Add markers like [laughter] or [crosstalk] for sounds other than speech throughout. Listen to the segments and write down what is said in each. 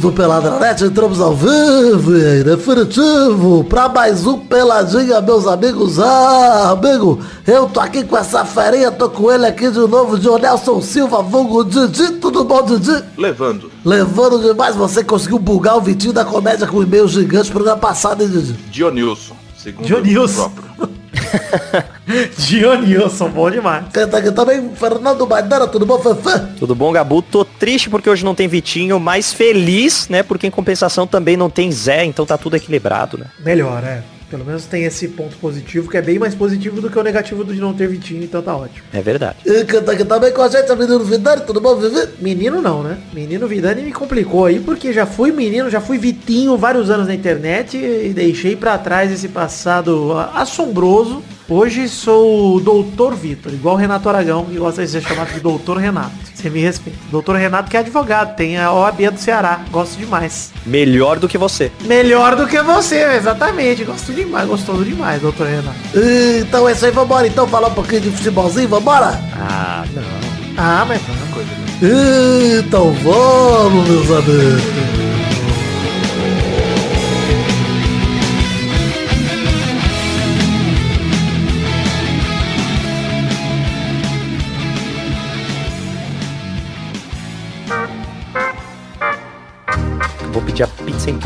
do Peladranet, entramos ao vivo e definitivo pra mais um Peladinha, meus amigos. Ah, amigo, eu tô aqui com essa ferinha, tô com ele aqui de novo, Dionelson Silva, vulgo Didi, tudo bom, Didi? Levando. Levando demais, você conseguiu bugar o Vitinho da Comédia com e-mail gigante programa passado, hein, Didi? Dionilson, segundo Dionilson. próprio. [laughs] Dionilson, bom demais. Quem tá aqui também, Fernando Maidana, tudo bom, Fefe? Tudo bom, Gabu? Tô triste porque hoje não tem Vitinho, mas feliz, né? Porque em compensação também não tem Zé, então tá tudo equilibrado, né? Melhor, é. Pelo menos tem esse ponto positivo, que é bem mais positivo do que o negativo de não ter Vitinho, então tá ótimo. É verdade. E tá aqui também com a gente, o menino Vidani, tudo bom, Vivi? Menino não, né? Menino Vidani me complicou aí, porque já fui menino, já fui Vitinho vários anos na internet e deixei pra trás esse passado assombroso. Hoje sou o Doutor Vitor, igual o Renato Aragão, que gosta de ser chamado de Doutor Renato. Você me respeita. Doutor Renato que é advogado, tem a OAB do Ceará. Gosto demais. Melhor do que você. Melhor do que você, exatamente. Gosto demais, gostoso demais, doutor Renato. Então é isso aí, vambora então falar um pouquinho de futebolzinho, vambora? Ah, não. Ah, mas vamos. Então vamos, meus amigos.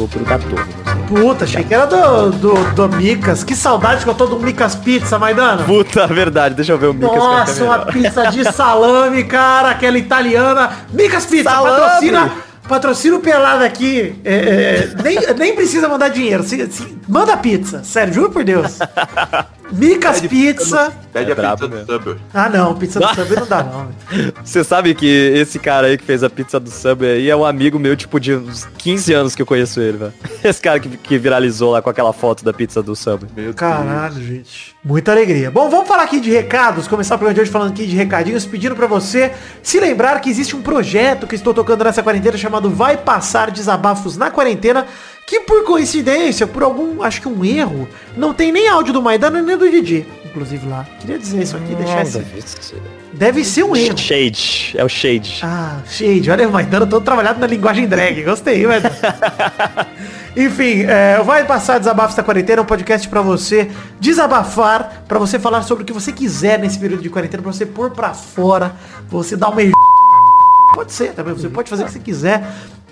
Da Domino's. hein? Puta, achei que era do, do, do Micas. Que saudade que eu tô do Micas Pizza, Maidana. Puta, verdade. Deixa eu ver o Micas. Nossa, uma pizza de [laughs] salame, cara, aquela italiana. Micas Pizza, Salame. patrocina, patrocina o pelado aqui. É, é, nem, nem precisa mandar dinheiro. Se- se- manda pizza, sério, juro por Deus. [laughs] Micas Pizza. Pede É a brabo pizza do. Subway. Ah não, pizza do [laughs] Subway não dá não. Você sabe que esse cara aí que fez a pizza do Subway aí é um amigo meu, tipo, de uns 15 anos que eu conheço ele, velho. [laughs] Esse cara que, que viralizou lá com aquela foto da pizza do Subway. Meu Deus. Caralho, gente. Muita alegria. Bom, vamos falar aqui de recados. Começar o programa de hoje falando aqui de recadinhos, pedindo pra você se lembrar que existe um projeto que estou tocando nessa quarentena chamado Vai Passar Desabafos na Quarentena, que por coincidência, por algum, acho que um erro, não tem nem áudio do Maidana nem do Didi, inclusive lá. Queria dizer isso aqui, deixar esse... Deve ser um erro. Shade. É o Shade. Ah, shade. Olha o Maidana todo trabalhado na linguagem drag. Gostei, velho. [laughs] Enfim, é, vai passar Desabafos da Quarentena, um podcast pra você desabafar, pra você falar sobre o que você quiser nesse período de quarentena, pra você pôr pra fora, você dar uma... Pode ser também, você pode fazer o que você quiser.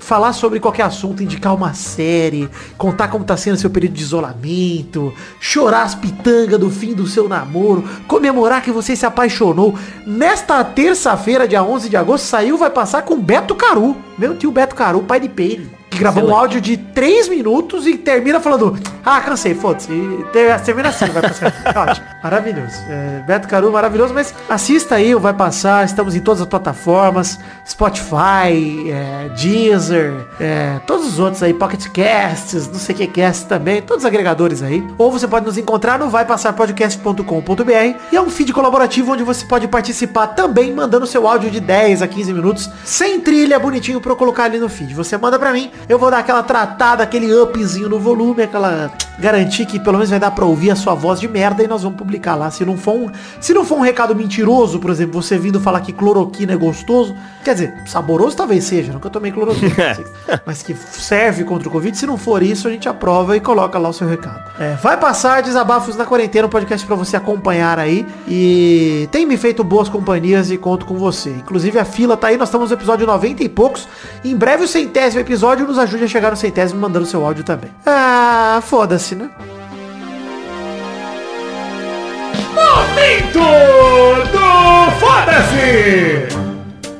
Falar sobre qualquer assunto, indicar uma série, contar como tá sendo seu período de isolamento, chorar as pitangas do fim do seu namoro, comemorar que você se apaixonou. Nesta terça-feira, dia 11 de agosto, saiu, vai passar com Beto Caru, meu tio Beto Caru, pai de Peire, que gravou um áudio de 3 minutos e termina falando, ah, cansei, foda-se. E ter- Termina assim, vai passar. [laughs] Ótimo, maravilhoso. É, Beto Caru, maravilhoso, mas assista aí, vai passar, estamos em todas as plataformas, Spotify, é, Deezer, é, todos os outros aí, Pocket Casts, não sei o que cast também, todos os agregadores aí. Ou você pode nos encontrar no vaipassarpodcast.com.br e é um feed colaborativo onde você pode participar também mandando seu áudio de 10 a 15 minutos, sem trilha, bonitinho pra eu colocar ali no feed. Você manda pra mim, eu vou dar aquela tratada, aquele upzinho no volume, aquela garantir que pelo menos vai dar pra ouvir a sua voz de merda e nós vamos publicar lá. Se não for um, se não for um recado mentiroso, por exemplo, você vindo falar que cloroquina é gostoso, quer dizer, saboroso talvez seja, nunca tomei cloroquina, [laughs] mas que serve contra o Covid, se não for isso, a gente aprova e coloca lá o seu recado. É, vai passar desabafos na quarentena, um podcast pra você acompanhar aí e tem me feito boas companhias e conto com você. Inclusive a fila tá aí, nós estamos no episódio 90 e poucos. Em breve o centésimo episódio nos ajude a chegar no centésimo mandando seu áudio também. Ah, foda-se, né? Momento do Foda-se!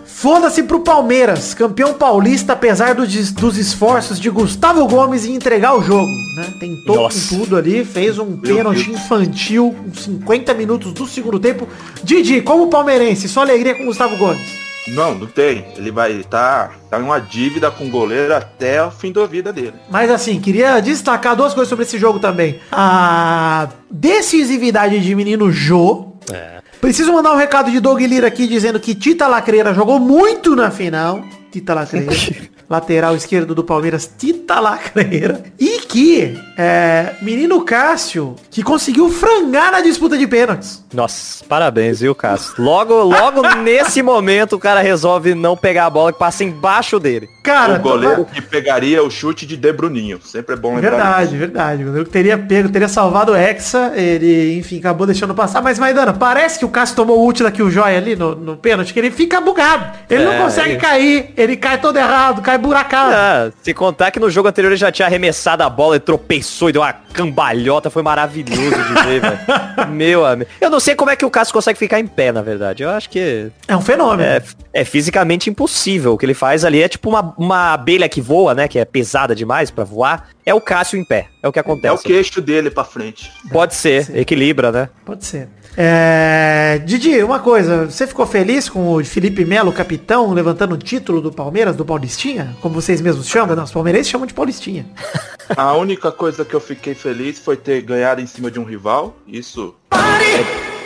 Foda-se pro Palmeiras, campeão paulista, apesar do des- dos esforços de Gustavo Gomes em entregar o jogo, né? Tentou Nossa. com tudo ali, fez um pênalti infantil com 50 minutos do segundo tempo. Didi, como palmeirense, sua alegria com Gustavo Gomes? Não, não tem. Ele vai estar tá, em uma dívida com o goleiro até o fim da vida dele. Mas assim, queria destacar duas coisas sobre esse jogo também. A decisividade de menino Jô. É. Preciso mandar um recado de Doug Lira aqui dizendo que Tita Lacreira jogou muito na final. Tita Lacreira. [laughs] lateral esquerdo do Palmeiras, Tita Lacreira. E que é, menino Cássio, que conseguiu frangar na disputa de pênaltis. Nossa, parabéns, viu, Cássio? Logo, logo [laughs] nesse momento o cara resolve não pegar a bola que passa embaixo dele. Cara, o goleiro que pegaria o chute de De Bruninho. Sempre é bom lembrar. Verdade, disso. verdade. O goleiro que teria pego, teria salvado o Hexa. Ele, enfim, acabou deixando passar. Mas, Maidana, parece que o Cássio tomou o ult daqui o Joia ali no, no pênalti, que ele fica bugado. Ele não É, consegue ele- cair. Ele cai todo errado, cai buracado. Ah, se contar que no jogo anterior ele já tinha arremessado a bola e tropeçou e deu uma cambalhota, foi maravilhoso de ver, velho. [laughs] Meu amigo. Eu não sei como é que o Cássio consegue ficar em pé, na verdade. Eu acho que É um fenômeno. é, é fisicamente impossível. O que ele faz ali é tipo uma, uma abelha que voa, né? Que é pesada demais pra voar. É o Cássio em pé. É o que acontece. É o queixo dele pra frente. Pode ser, equilibra, né? Pode ser. É... Didi, uma coisa. Você ficou feliz com o Felipe Melo, capitão, levantando o título do Palmeiras, do Paulistinha? Como vocês mesmos chamam? Não, os palmeirenses chamam de Paulistinha. A única coisa que eu fiquei feliz foi ter ganhado em cima de um rival. Isso.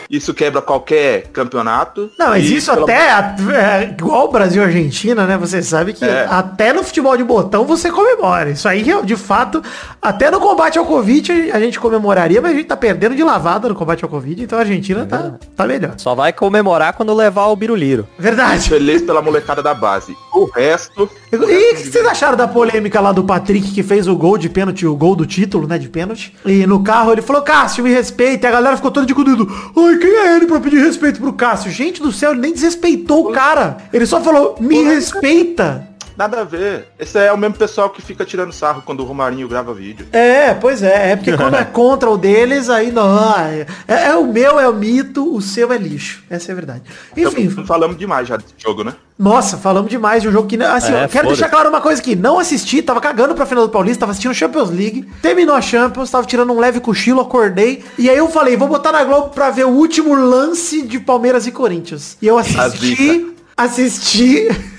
Isso quebra qualquer campeonato. Não, mas isso pelo- até, é, igual o Brasil e Argentina, né? Você sabe que É. até no futebol de botão você comemora. Isso aí, de fato, até no combate ao Covid a gente comemoraria, mas a gente tá perdendo de lavada no combate ao Covid, então a Argentina tá, tá melhor. Só vai comemorar quando levar o biruliro. Verdade. Feliz pela molecada da base. O resto. E o que vocês acharam da polêmica lá do Patrick que fez o gol de pênalti, o gol do título, né, de pênalti? E no carro ele falou, Cássio, me respeita. E a galera ficou toda de cuidado. Ai, quem é ele pra pedir respeito pro Cássio? Gente do céu, ele nem desrespeitou o cara. Ele só falou, me respeita. Nada a ver. Esse é o mesmo pessoal que fica tirando sarro quando o Romarinho grava vídeo. É, pois é. É porque quando é [laughs] contra o deles, aí não. É, é o meu é o mito, o seu é lixo. Essa é a verdade. Enfim, Então, falamos demais já desse jogo, né? Nossa, falamos demais de um jogo que. Assim, É, quero deixar claro uma coisa aqui. Não assisti, tava cagando pra final do Paulista, tava assistindo Champions League. Terminou a Champions, tava tirando um leve cochilo, acordei. E aí eu falei, vou botar na Globo pra ver o último lance de Palmeiras e Corinthians. E eu assisti. Assisti.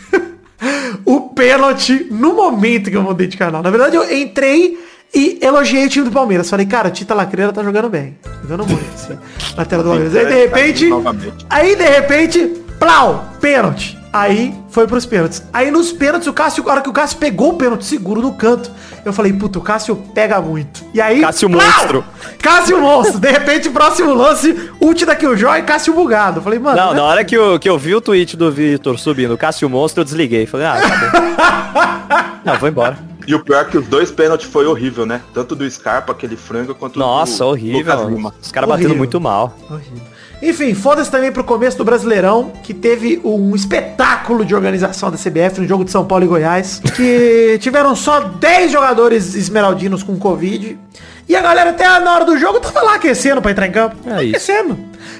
[laughs] o pênalti no momento que eu mudei de canal. Na verdade, eu entrei e elogiei o time do Palmeiras. Falei, cara, o Tita Lacreira tá jogando bem. Jogando muito, assim, na tela do Palmeiras. Aí, de repente, aí, de repente, plau, pênalti. Aí, foi pros pênaltis. Aí, nos pênaltis, o Cássio, a hora que o Cássio pegou o pênalti seguro no canto, eu falei, puta, o Cássio pega muito. E aí, Cássio plau, monstro. Cássio monstro. De repente, próximo lance, ult daqui o Jó e Cássio bugado. Eu falei, mano, Não, né? na hora que eu, que eu vi o tweet do Vitor subindo, Cássio Monstro, eu desliguei. Falei, ah, tá bom. [laughs] Não, vou embora. E o pior é que os dois pênaltis foi horrível, né? Tanto do Scarpa, aquele frango, quanto Nossa, do horrível. Lucas Lima. Os caras batendo Horrível. muito mal. Horrível. Enfim, foda-se também pro começo do Brasileirão, que teve um espetáculo de organização da CBF no jogo de São Paulo e Goiás, que [laughs] tiveram só 10 jogadores esmeraldinos com Covid. E a galera até na hora do jogo tava lá aquecendo pra entrar em campo. É aquecendo.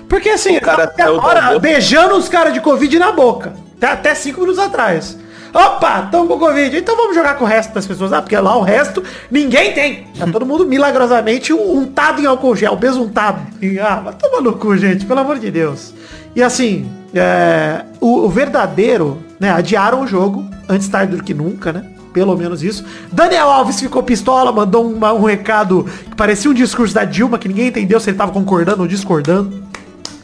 Porque assim, O cara até do agora beijando os caras de Covid na boca. Até, até cinco minutos atrás. Opa, tamo com Covid. Então vamos jogar com o resto das pessoas. Ah, porque lá o resto ninguém tem. Tá todo mundo milagrosamente untado em álcool gel, besuntado. Ah, vai tomar no cu, gente, pelo amor de Deus. E assim, é, o, o verdadeiro, né, adiaram o jogo, antes tarde do que nunca, né? Pelo menos isso. Daniel Alves ficou pistola, mandou um recado que parecia um discurso da Dilma, que ninguém entendeu se ele tava concordando ou discordando.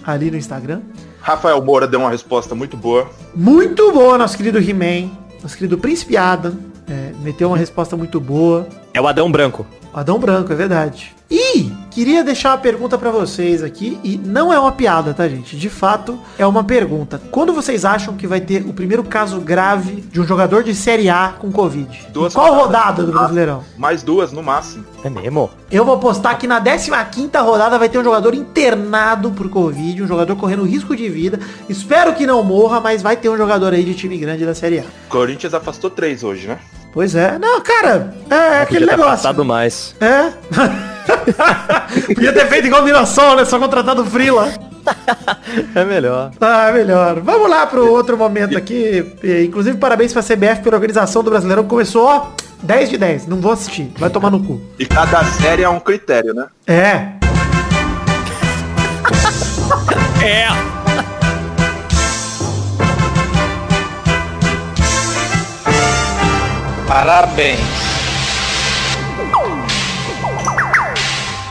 Ali no Instagram. Rafael Moura deu uma resposta muito boa. Muito boa, nosso querido He-Man. Nosso querido Príncipe Adam. é, meteu uma resposta muito boa. É o Adão Branco. Adão Branco, é verdade. E queria deixar uma pergunta pra vocês aqui, e não é uma piada, tá, gente? De fato, é uma pergunta. Quando vocês acham que vai ter o primeiro caso grave de um jogador de Série A com Covid? Duas qual rodadas. rodada do Brasileirão? Mais duas no máximo. É mesmo? Eu vou postar que na 15ª rodada vai ter um jogador internado por Covid, um jogador correndo risco de vida. Espero que não morra, mas vai ter um jogador aí de time grande da Série A. Corinthians afastou três hoje, né? Pois é. Não, cara, é aquele Podia ter negócio. passado mais. É. [laughs] Podia ter feito igual o Mirassol, né? Só contratado o Frila. É melhor. Ah, melhor. Vamos lá pro outro momento aqui. Inclusive, parabéns pra CBF pela organização do Brasileirão. Começou, ó, 10 de 10. Não vou assistir. Vai tomar no cu. E cada série é um critério, né? É. É. Parabéns.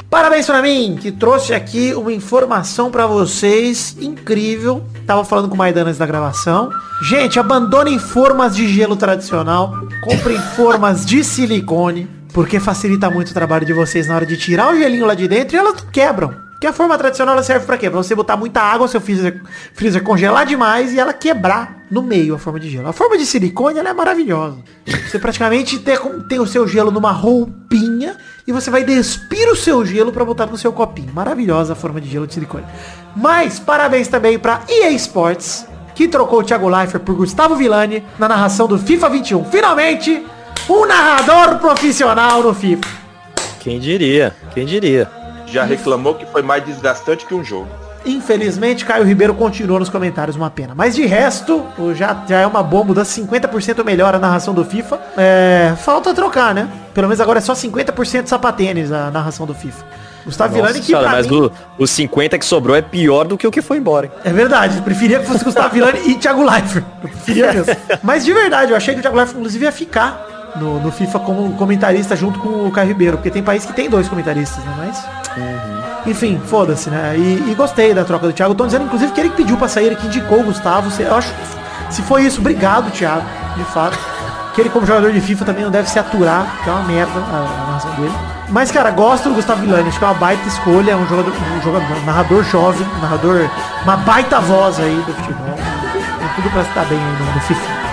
Parabéns pra mim, que trouxe aqui uma informação pra vocês incrível. Tava falando com o Maidana antes da gravação. Gente, abandonem formas de gelo tradicional. Comprem formas de silicone. porque facilita muito o trabalho de vocês na hora de tirar o gelinho lá de dentro e elas quebram. Que a forma tradicional ela serve pra quê? Pra você botar muita água, seu freezer, freezer congelar demais e ela quebrar no meio a forma de gelo. A forma de silicone ela é maravilhosa. Você praticamente tem, tem o seu gelo numa roupinha e você vai despir o seu gelo para botar no seu copinho. Maravilhosa a forma de gelo de silicone. Mas parabéns também para EA Sports, que trocou o Thiago Leifert por Gustavo Villani na narração do FIFA 21. Finalmente, um narrador profissional no FIFA. Quem diria? Quem diria? Já reclamou que foi mais desgastante que um jogo. Infelizmente, Caio Ribeiro continua nos comentários, uma pena. Mas de resto, já, já é uma boa mudança, 50% melhor a narração do FIFA. É, falta trocar, né? Pelo menos agora é só 50% sapatênis a narração do FIFA. Gustavo Nossa Villani que senhora, mas mim... o, 50 que sobrou é pior do que o que foi embora. Hein? É verdade, preferia que fosse Gustavo Villani e Thiago Leifert. Eu preferia mesmo. [laughs] mas de verdade, eu achei que o Thiago Leifert inclusive ia ficar no, no FIFA como comentarista junto com o Caio Ribeiro, porque tem país que tem dois comentaristas, né? Mas. Uhum. Enfim, foda-se, né? E, e, gostei da troca do Thiago. Estão dizendo, inclusive, que ele pediu pra sair, ele que indicou o Gustavo. Eu acho. Se foi isso, obrigado, Thiago, de fato. Que ele, como jogador de FIFA, também não deve se aturar, que é uma merda a, a narração dele. Mas, cara, gosto do Gustavo Villani, acho que é uma baita escolha, é um jogador, um jogador, um narrador jovem, um narrador, uma baita voz aí do futebol. Tem tudo pra estar bem aí no, no FIFA.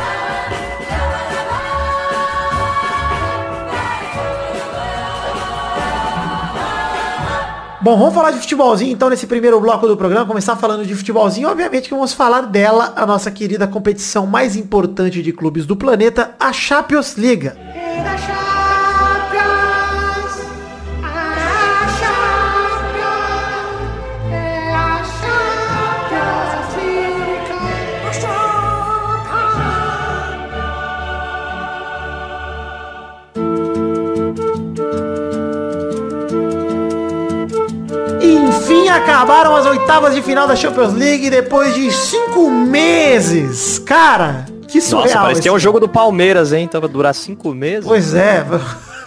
Bom, vamos falar de futebolzinho então nesse primeiro bloco do programa, começar falando de futebolzinho, obviamente que vamos falar dela, a nossa querida competição mais importante de clubes do planeta, a Champions League. Acabaram as oitavas de final da Champions League depois de cinco meses. Cara, que surreal. Nossa, parece que é um jogo do Palmeiras, hein? Então vai durar cinco meses. Pois é.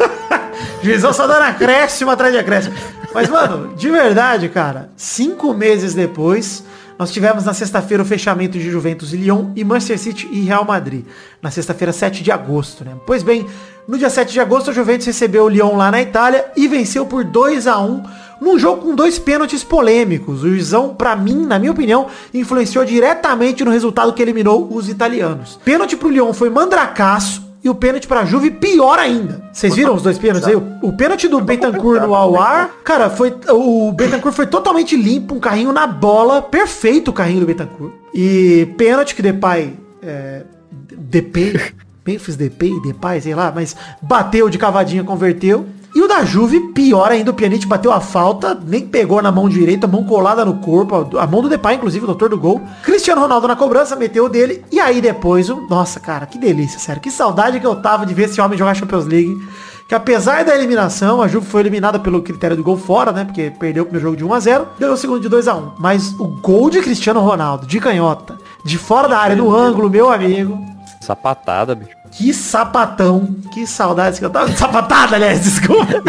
[laughs] Juizão só dando acréscimo atrás de acréscimo. Mas, mano, de verdade, cara, cinco meses depois, nós tivemos na sexta-feira o fechamento de Juventus e Lyon e Manchester City e Real Madrid. Na sexta-feira, 7 de agosto, né? Pois bem, no dia 7 de agosto, a Juventus recebeu o Lyon lá na Itália e venceu por 2 a 1 num jogo com dois pênaltis polêmicos. O Juizão, para mim, na minha opinião, influenciou diretamente no resultado que eliminou os italianos. Pênalti pro Lyon foi mandracaço e o pênalti pra Juve pior ainda. Vocês viram os dois pênaltis aí? O, o pênalti do Bentancur no Awar, cara, foi o Bentancur foi totalmente limpo, um carrinho na bola, perfeito o carrinho do Bentancur. E pênalti que Depay é, DP, [laughs] Memphis DP, Depay, sei lá, mas bateu de cavadinha, converteu. E o da Juve, pior ainda, o Pjanic bateu a falta, nem pegou na mão direita, mão colada no corpo, a mão do Depay, inclusive, o doutor do gol. Cristiano Ronaldo na cobrança, meteu o dele, e aí depois, o... nossa, cara, que delícia, sério, que saudade que eu tava de ver esse homem jogar Champions League. Que apesar da eliminação, a Juve foi eliminada pelo critério do gol fora, né? Porque perdeu o primeiro jogo de 1 a 0 ganhou o segundo de 2 a 1 Mas o gol de Cristiano Ronaldo, de canhota, de fora da área, no ângulo, meu amigo. Sapatada, bicho. Que sapatão. Que saudades que eu tava. Sapatada, aliás, [laughs] desculpa.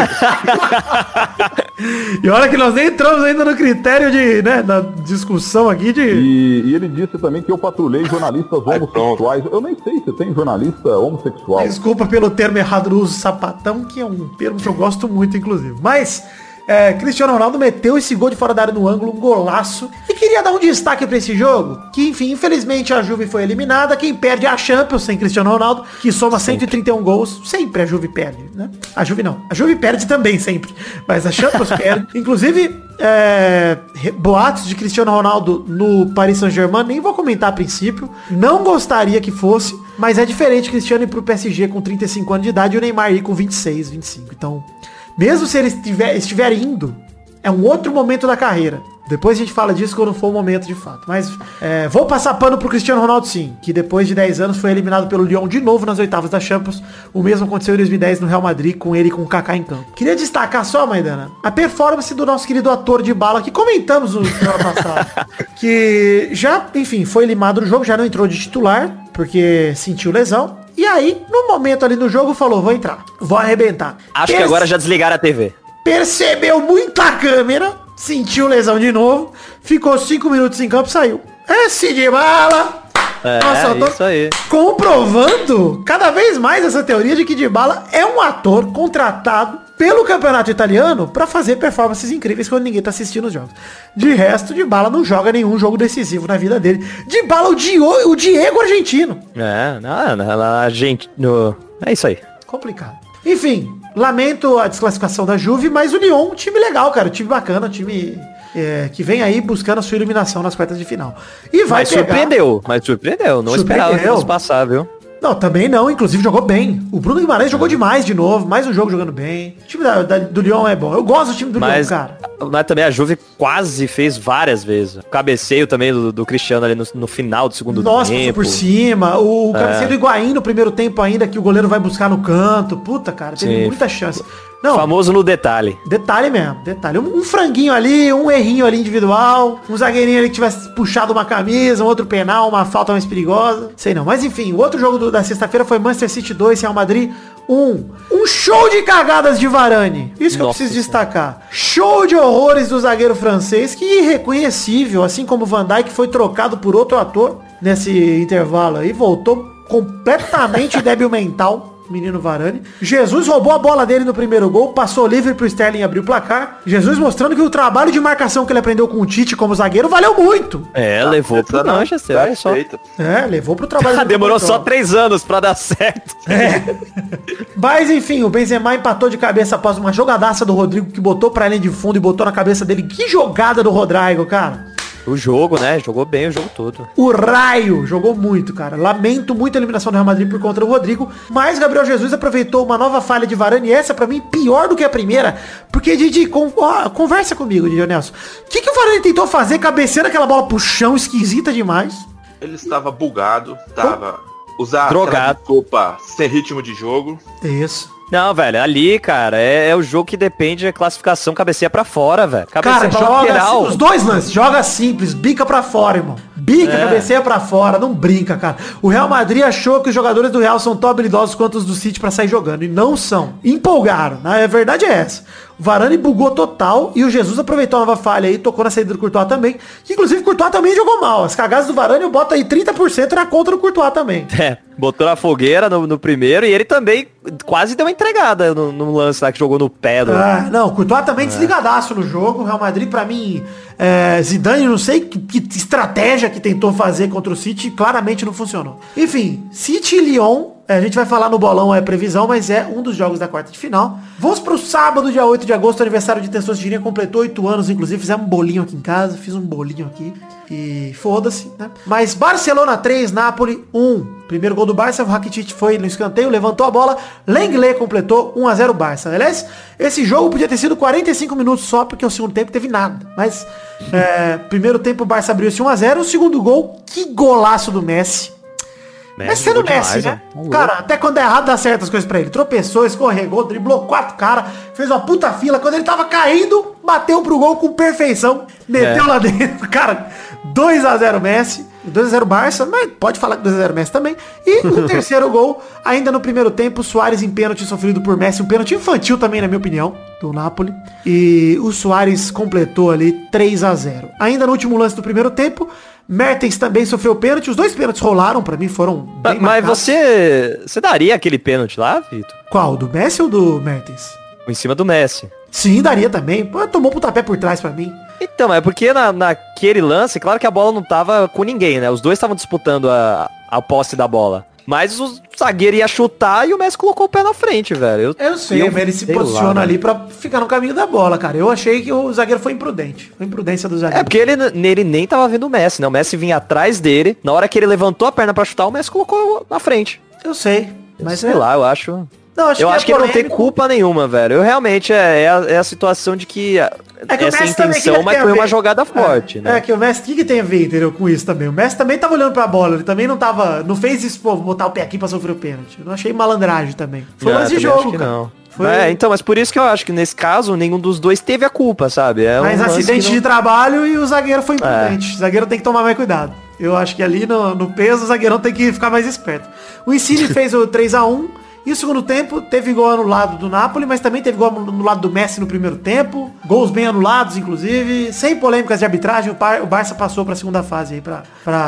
e olha que nós nem entramos ainda no critério de, né, da discussão aqui de. E, e ele disse também que eu patrulhei jornalistas [laughs] homossexuais. Eu nem sei se tem jornalista homossexual. Desculpa pelo termo errado do uso sapatão, que é um termo que eu gosto muito, inclusive. Mas. É, Cristiano Ronaldo meteu esse gol de fora da área no ângulo, um golaço. E queria dar um destaque para esse jogo, que enfim, infelizmente a Juve foi eliminada. Quem perde é a Champions sem Cristiano Ronaldo, que soma sempre. 131 gols. Sempre a Juve perde, né? A Juve não. A Juve perde também sempre. Mas a Champions [laughs] perde. Inclusive, é, boatos de Cristiano Ronaldo no Paris Saint-Germain, nem vou comentar a princípio. Não gostaria que fosse, mas é diferente Cristiano ir pro PSG com 35 anos de idade e o Neymar ir com 26, 25. Então, mesmo se ele estiver, estiver indo, é um outro momento da carreira. Depois a gente fala disso quando for o momento de fato. Mas é, vou passar pano pro Cristiano Ronaldo sim, que depois de 10 anos foi eliminado pelo Lyon de novo nas oitavas da Champions. O mesmo aconteceu em 2010 no Real Madrid com ele e com o Kaká em campo. Queria destacar só, Maidana, a performance do nosso querido ator de bala que comentamos no semana passado. [laughs] que já, enfim, foi eliminado no jogo, já não entrou de titular, porque sentiu lesão. E aí, no momento ali no jogo, falou, vou entrar, vou arrebentar. Acho Perce... que agora já desligaram a TV. Percebeu muita câmera, sentiu lesão de novo, ficou cinco minutos em campo e saiu. Esse de bala, É, Nossa, isso aí. comprovando cada vez mais essa teoria de que Dybala é um ator contratado pelo campeonato italiano pra fazer performances incríveis quando ninguém tá assistindo os jogos. De resto, Dybala não joga nenhum jogo decisivo na vida dele. Dybala, o, Dio, o Diego argentino. É, não, não, a gente. No... É isso aí. Complicado. Enfim, lamento a desclassificação da Juve, mas o Lyon, um time legal, cara. Um time bacana, um time é, que vem aí buscando a sua iluminação nas quartas de final. E vai mas pegar... surpreendeu, mas surpreendeu. Não esperava que Surpreendeu. fosse passar, viu? Não, também não. Inclusive jogou bem. O Bruno Guimarães jogou demais de novo. Mais um jogo jogando bem. O time da- da- do Lyon é bom. Eu gosto do time do Mas, Lyon, cara. mas também a Juve quase fez várias vezes. O cabeceio também do, do Cristiano ali no, no final do segundo Nossa, tempo. por cima. O, o É. cabeceio do Higuaín no primeiro tempo ainda, que o goleiro vai buscar no canto. Puta, cara, teve Sim. muita chance. Não, Famoso no detalhe. detalhe mesmo, detalhe. Um, um franguinho ali, um errinho ali individual, um zagueirinho ali que tivesse puxado uma camisa, um outro penal, uma falta mais perigosa. Sei não. Mas enfim, o outro jogo do- da sexta-feira foi Manchester City 2, Real Madrid 1. Um show de cagadas de Varane. Isso que eu Nossa preciso destacar. Show de horrores do zagueiro francês, que irreconhecível, assim como o Van Dijk foi trocado por outro ator nesse intervalo aí, voltou completamente [laughs] débil mental. Menino Varane. Jesus roubou a bola dele no primeiro gol, passou livre pro Sterling abrir o placar. Jesus mostrando que o trabalho de marcação que ele aprendeu com o Tite como zagueiro valeu muito. É, levou pro não, Manchester, tá olha só. É, levou pro trabalho. [laughs] do Demorou só três anos pra dar certo. Mas enfim, o Benzema empatou de cabeça após uma jogadaça do Rodrigo que botou pra linha de fundo e botou na cabeça dele. Que jogada do Rodrigo, cara. O jogo, né? Jogou bem o jogo todo. O Raio jogou muito, cara. Lamento muito a eliminação do Real Madrid por conta do Rodrigo. Mas Gabriel Jesus aproveitou uma nova falha de Varane. E essa, pra mim, pior do que a primeira. Porque, Didi, con- ó, conversa comigo, Didi Nelson. O que, que o Varane tentou fazer cabeceando aquela bola pro chão esquisita demais? Ele estava bugado, tava usar Drogado. aquela desculpa sem ritmo de jogo. Isso. Não, velho, ali, cara, é, é o jogo que depende da classificação cabeceia pra fora, velho. Cabeceia Cara, pra joga lateral. assim, os dois lances, joga simples, bica pra fora, irmão. Bica, É. cabeceia pra fora, não brinca, cara. O Real Madrid achou que os jogadores do Real são tão habilidosos quanto os do City pra sair jogando. E não são. Empolgaram. né? A verdade é essa. Varane bugou total e o Jesus aproveitou a nova falha aí, tocou na saída do Courtois também. Que inclusive o Courtois também jogou mal. As cagadas do Varane eu boto aí 30% na conta do Courtois também. [laughs] É, botou na fogueira no, no primeiro e ele também quase deu uma entregada no, no lance lá que jogou no pé do. Ah, não, o Courtois também desligadaço no jogo. O Real Madrid, pra mim, é, Zidane, não sei que, que estratégia que tentou fazer contra o City, claramente não funcionou. Enfim, City e Lyon, é, a gente vai falar no bolão, é previsão, mas é um dos jogos da quarta de final. Vamos pro sábado, dia 8 de agosto, aniversário de Testosterinha, completou 8 anos, inclusive, fizemos um bolinho aqui em casa, fiz um bolinho aqui. E foda-se, né? Mas Barcelona 3, Napoli 1. Primeiro gol do Barça, o Rakitic foi no escanteio, levantou a bola, Lenglet completou 1 a 0 Barça. Aliás, esse jogo podia ter sido 45 minutos só, porque o segundo tempo teve nada. Mas, é, primeiro tempo o Barça abriu esse 1 a 0 o segundo gol, que golaço do Messi. É sendo jogou Messi, demais, né? ó. Cara, até quando é errado dá certo as coisas pra ele. Tropeçou, escorregou, driblou quatro caras, fez uma puta fila. Quando ele tava caindo, bateu pro gol com perfeição, meteu É. lá dentro. [laughs] Cara, 2 a 0 Messi, 2 a 0 Barça, mas pode falar que 2 a 0 Messi também. E o [laughs] terceiro gol, ainda no primeiro tempo, Soares em pênalti sofrido por Messi, um pênalti infantil também, na minha opinião, do Napoli. E o Soares completou ali 3 a 0 Ainda no último lance do primeiro tempo, Mertens também sofreu pênalti. Os dois pênaltis rolaram, pra mim foram Mas marcados. você. Você daria aquele pênalti lá, Vitor? Qual? Do Messi ou do Mertens? Em cima do Messi. Sim, daria também. Pô, tomou pro tapé por trás pra mim. Então, é porque na, naquele lance, claro que a bola não tava com ninguém, né? Os dois estavam disputando a, a posse da bola. Mas o zagueiro ia chutar e o Messi colocou o pé na frente, velho. Eu sei, eu- ele se posiciona lá, ali pra ficar no caminho da bola, cara. Eu achei que o zagueiro foi imprudente. Foi imprudência do É zagueiro. porque ele, nele nem tava vendo o Messi, né? O Messi vinha atrás dele. Na hora que ele levantou a perna pra chutar, o Messi colocou na frente. Eu sei. Mas Sei é- lá, eu acho. Não, acho eu que é acho que ele não tem culpa nenhuma, velho. Eu realmente é, é, a, é a situação de que, a- É que o essa Messi também, intenção, que mas a foi uma jogada forte, é, né? É, que o Messi, o que, que tem a ver, entendeu, com isso também? O Messi também tava olhando pra bola, ele também não tava, não fez isso, pô, botar o pé aqui pra sofrer o pênalti. Eu não achei malandragem também. Foi Não, lance de também jogo, cara. não. Foi... É, então, mas por isso que eu acho que nesse caso nenhum dos dois teve a culpa, sabe? É Mas um acidente que de não- trabalho e o zagueiro foi É. imprudente. O zagueiro tem que tomar mais cuidado. Eu acho que ali no, no peso o zagueirão tem que ficar mais esperto. O Insigne [laughs] fez o 3x1 E o segundo tempo teve gol anulado do Napoli, mas também teve gol anulado do Messi no primeiro tempo. Gols bem anulados, inclusive. Sem polêmicas de arbitragem, o, Par o Barça passou para a segunda fase aí, para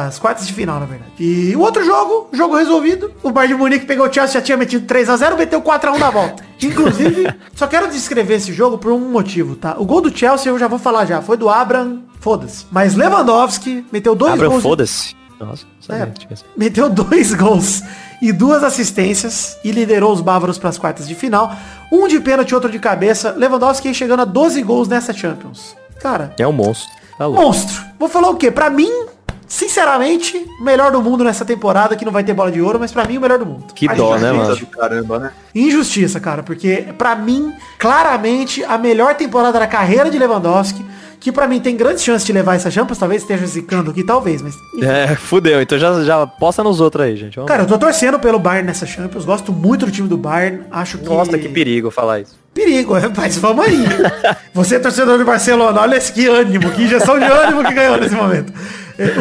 as quartas de final, na verdade. E o outro jogo, jogo resolvido. O Bayern de Munique pegou o Chelsea, já tinha metido 3 a 0 meteu 4 a 1 na volta. [laughs] Inclusive, só quero descrever esse jogo por um motivo, tá? O gol do Chelsea eu já vou falar já, foi do Abram, foda-se. Mas Lewandowski meteu dois Abram, gols. foda-se. Nossa, é, meteu dois gols e duas assistências e liderou os bávaros para as quartas de final. Um de pênalti, outro de cabeça. Lewandowski chegando a 12 gols nessa Champions. Cara, é um monstro. Tá monstro. Vou falar o quê? Para mim, sinceramente, o melhor do mundo nessa temporada, que não vai ter bola de ouro, mas para mim o melhor do mundo. Que dó, né, mano? Caramba, né? Injustiça, cara, porque para mim, claramente, a melhor temporada da carreira de Lewandowski que para mim tem grandes chances de levar essa Champions, talvez esteja zicando aqui, talvez, mas... É, fudeu, então já, já posta nos outros aí, gente. Vamos Cara, eu tô torcendo pelo Bayern nessa Champions, gosto muito do time do Bayern, acho que... Nossa, que perigo falar isso. Perigo, é, [laughs] mas vamos aí. Você é torcedor do Barcelona, olha esse que ânimo, que injeção de ânimo que ganhou nesse momento.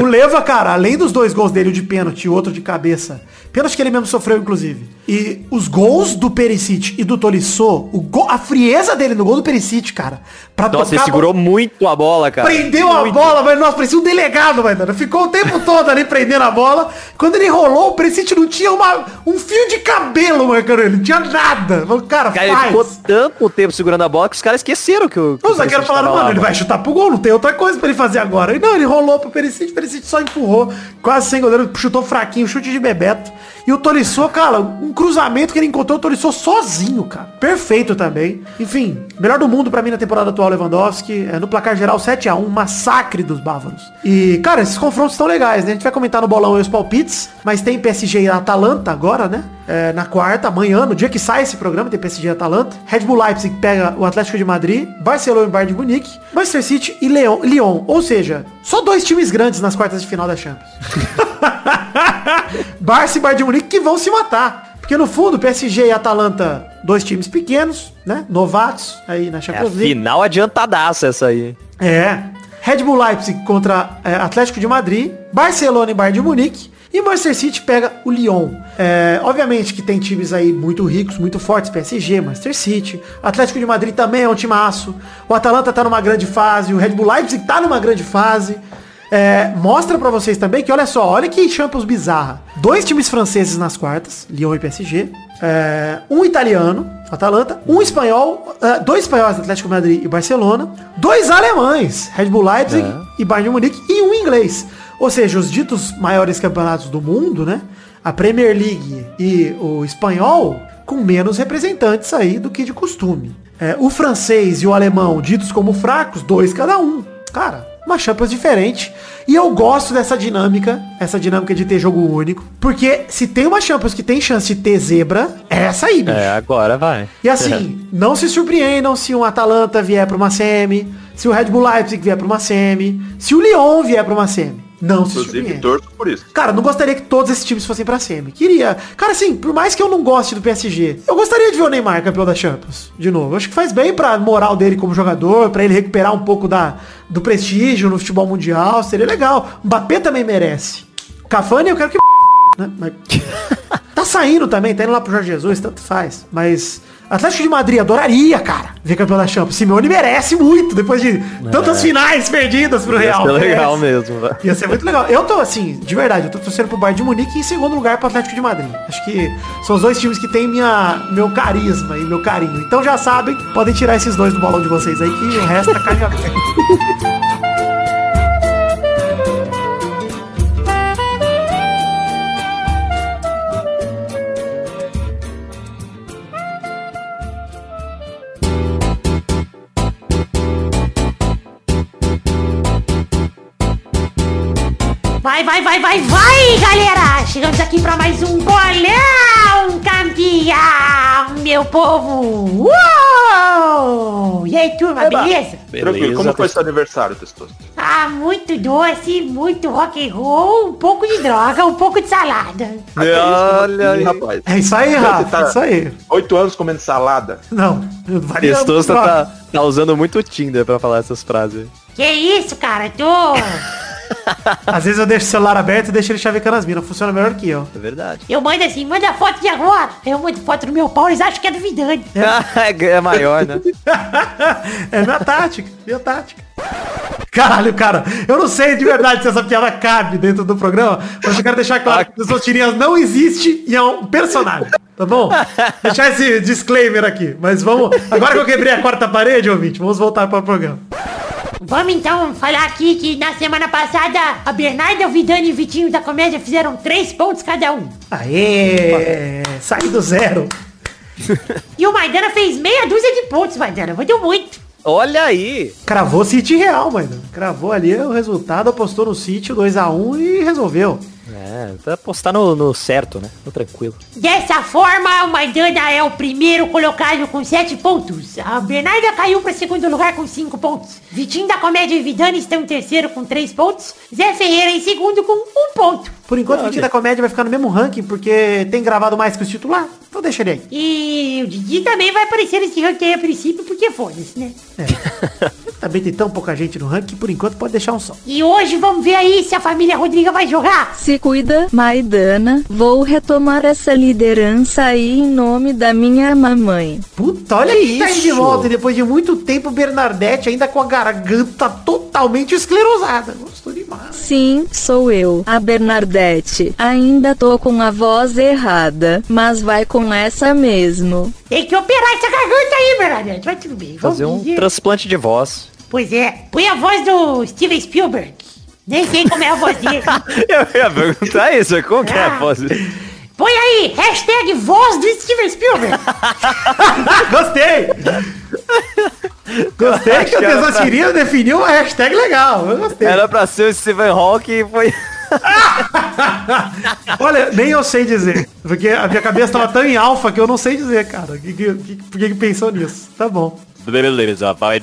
O Leva, cara, além dos dois gols dele, o de pênalti e outro de cabeça, pênalti que ele mesmo sofreu, inclusive. E os gols do Perisic e do Tolisso, o gol, a frieza dele no gol do Perisic, cara. Pra nossa, ele segurou muito a bola, cara. Prendeu muito. a bola, mas nossa, parecia um delegado, mano. Ficou o tempo todo ali prendendo a bola. Quando ele rolou, o Perisic não tinha uma, um fio de cabelo marcando ele. Não tinha nada. Cara, cara faz. Ele ficou tanto tempo segurando a bola que os caras esqueceram que o... Os zagueiros falaram, mano, lá, ele vai chutar pro gol, não tem outra coisa pra ele fazer agora. E não, ele rolou pro Perisic, o Perisic só empurrou. Quase sem goleiro, chutou fraquinho, chute de Bebeto. E o Tolisso, cara, um cruzamento que ele encontrou o Tolisso sozinho, cara. Perfeito também. Enfim, melhor do mundo para mim na temporada atual, Lewandowski. É, no placar geral, 7 a 1 massacre dos bávaros. E, cara, esses confrontos estão legais, né? A gente vai comentar no bolão os palpites, mas tem PSG e Atalanta agora, né? É, na quarta, amanhã, no dia que sai esse programa, tem PSG e Atalanta. Red Bull Leipzig pega o Atlético de Madrid, Barcelona e Bayern de Munique, Manchester City e Leon, Lyon. Ou seja, só dois times grandes nas quartas de final da Champions. [laughs] Barça e Bayern de Munique que vão se matar. Porque no fundo, PSG e Atalanta, dois times pequenos, né? Novatos aí na Champions é League. Final adiantadaça essa aí. É. Red Bull Leipzig contra é, Atlético de Madrid, Barcelona e Bayern de Munique. E Manchester City pega o Lyon. É, obviamente que tem times aí muito ricos, muito fortes, PSG, Manchester City. Atlético de Madrid também é um timaço. O Atalanta tá numa grande fase, o Red Bull Leipzig tá numa grande fase. É, mostra para vocês também que, olha só, olha que Champions bizarra. Dois times franceses nas quartas, Lyon e PSG. É, um italiano, Atalanta. Um espanhol, uh, dois espanhóis, Atlético Madrid e Barcelona. Dois alemães, Red Bull Leipzig é. e Bayern de Munique. E um inglês. Ou seja, os ditos maiores campeonatos do mundo, né? A Premier League e o espanhol com menos representantes aí do que de costume. É, o francês e o alemão, ditos como fracos, dois cada um. Cara, uma Champions diferente. E eu gosto dessa dinâmica, essa dinâmica de ter jogo único. Porque se tem uma Champions que tem chance de ter zebra, é essa aí, bicho. É, agora vai. E assim, [laughs] não se surpreendam se um Atalanta vier para uma semi, se o Red Bull Leipzig vier para uma semi, se o Lyon vier para uma semi. Não Inclusive, se torço por isso. Cara, não gostaria que todos esses times fossem pra semi. Queria. Cara, assim, por mais que eu não goste do PSG, eu gostaria de ver o Neymar campeão da Champions. De novo. Eu acho que faz bem pra moral dele como jogador, pra ele recuperar um pouco da, do prestígio no futebol mundial. Seria legal. O Mbappé também merece. O Cafani eu quero que... [laughs] Né? Mas... [laughs] tá saindo também, tá indo lá pro Jorge Jesus, tanto faz. Mas Atlético de Madrid, adoraria, cara, ver campeão da Champions. Simeone merece muito, depois de é. tantas finais perdidas pro Real. Ia ser legal mesmo, velho. Ia ser muito legal. Eu tô, assim, de verdade, eu tô torcendo pro Bayern de Munique e em segundo lugar pro Atlético de Madrid. Acho que são os dois times que têm minha, meu carisma e meu carinho. Então já sabem, podem tirar esses dois do bolão de vocês aí, que o resto é carga [laughs] Vai, vai, vai, vai, vai, galera! Chegamos aqui para mais um bolão campeão, meu povo! Uou! E aí, turma, Eba. beleza? Tranquilo, como foi seu aniversário, Testoso? Ah, muito doce, muito rock and roll, um pouco de droga, um pouco de salada. Olha aí, rapaz. É isso aí, Rafa, tá é isso aí. Oito anos comendo salada? Não, Testoso tá, tá usando muito Tinder pra falar essas frases. Que isso, cara, tô... Às vezes eu deixo o celular aberto e deixo ele chavecando as minas. Funciona melhor que eu. É verdade. Eu mando assim, manda foto de agora. Eu mando foto do meu pau, eles acham que é do Vidani. é, [laughs] é maior, né? [laughs] é minha tática, minha tática. Caralho, cara, eu não sei de verdade se essa piada cabe dentro do programa, mas eu quero deixar claro que o Tirinhas não existe e é um personagem, tá bom? Deixar esse disclaimer aqui, mas vamos... Agora que eu quebrei a quarta parede, ouvinte, vamos voltar para o programa. Vamos então falar aqui que na semana passada a Bernarda, o Vidani e o Vitinho da comédia fizeram três pontos cada um. Aê! Sai do zero. [laughs] E o Maidana fez meia dúzia de pontos, Maidana. Mandou muito. Olha aí. Cravou City real, mano. Cravou ali o resultado, apostou no City 2x1 e resolveu. É, pra apostar no, no certo, né? No tranquilo. Dessa forma, o Maidana é o primeiro colocado com 7 pontos. A Bernarda caiu para segundo lugar com 5 pontos. Vitinho da Comédia e Vidani estão em terceiro com 3 pontos. Zé Ferreira em segundo com 1 ponto. Por enquanto, o Vitinho da Comédia vai ficar no mesmo ranking, porque tem gravado mais que os titular. Então deixa ele aí. E o Didi também vai aparecer nesse ranking aí a princípio, porque foda-se, né? É. [laughs] também tem tão pouca gente no ranking, por enquanto pode deixar um só. E hoje vamos ver aí se a família Rodriga vai jogar. Se cuida, Maidana. Vou retomar essa liderança aí em nome da minha mamãe. Puta, olha aí, tá aí de volta. E depois de muito tempo, Bernadette ainda com a garganta totalmente esclerosada. Gostou demais. Sim, sou eu, a Bernadette. Ainda tô com a voz errada, mas vai com essa mesmo. Tem que operar essa garganta aí, Bernadette. Vai tudo bem. Fazer um dizer. transplante de voz. Pois é. Põe a voz do Steven Spielberg. Nem sei como é a voz dele. [laughs] eu ia perguntar isso, como ah. que é a ah. voz dele? Põe aí, hashtag voz do Steven Spielberg. [laughs] Gostei. Gostei que a pessoa pra... definir uma hashtag legal. Eu gostei. Era pra ser o Steven Hawking e foi... [laughs] Olha, nem eu sei dizer. Porque a minha cabeça tava tão em alfa que eu não sei dizer, cara. Por que, que, que, que pensou nisso? Tá bom. Beleza, [laughs] vai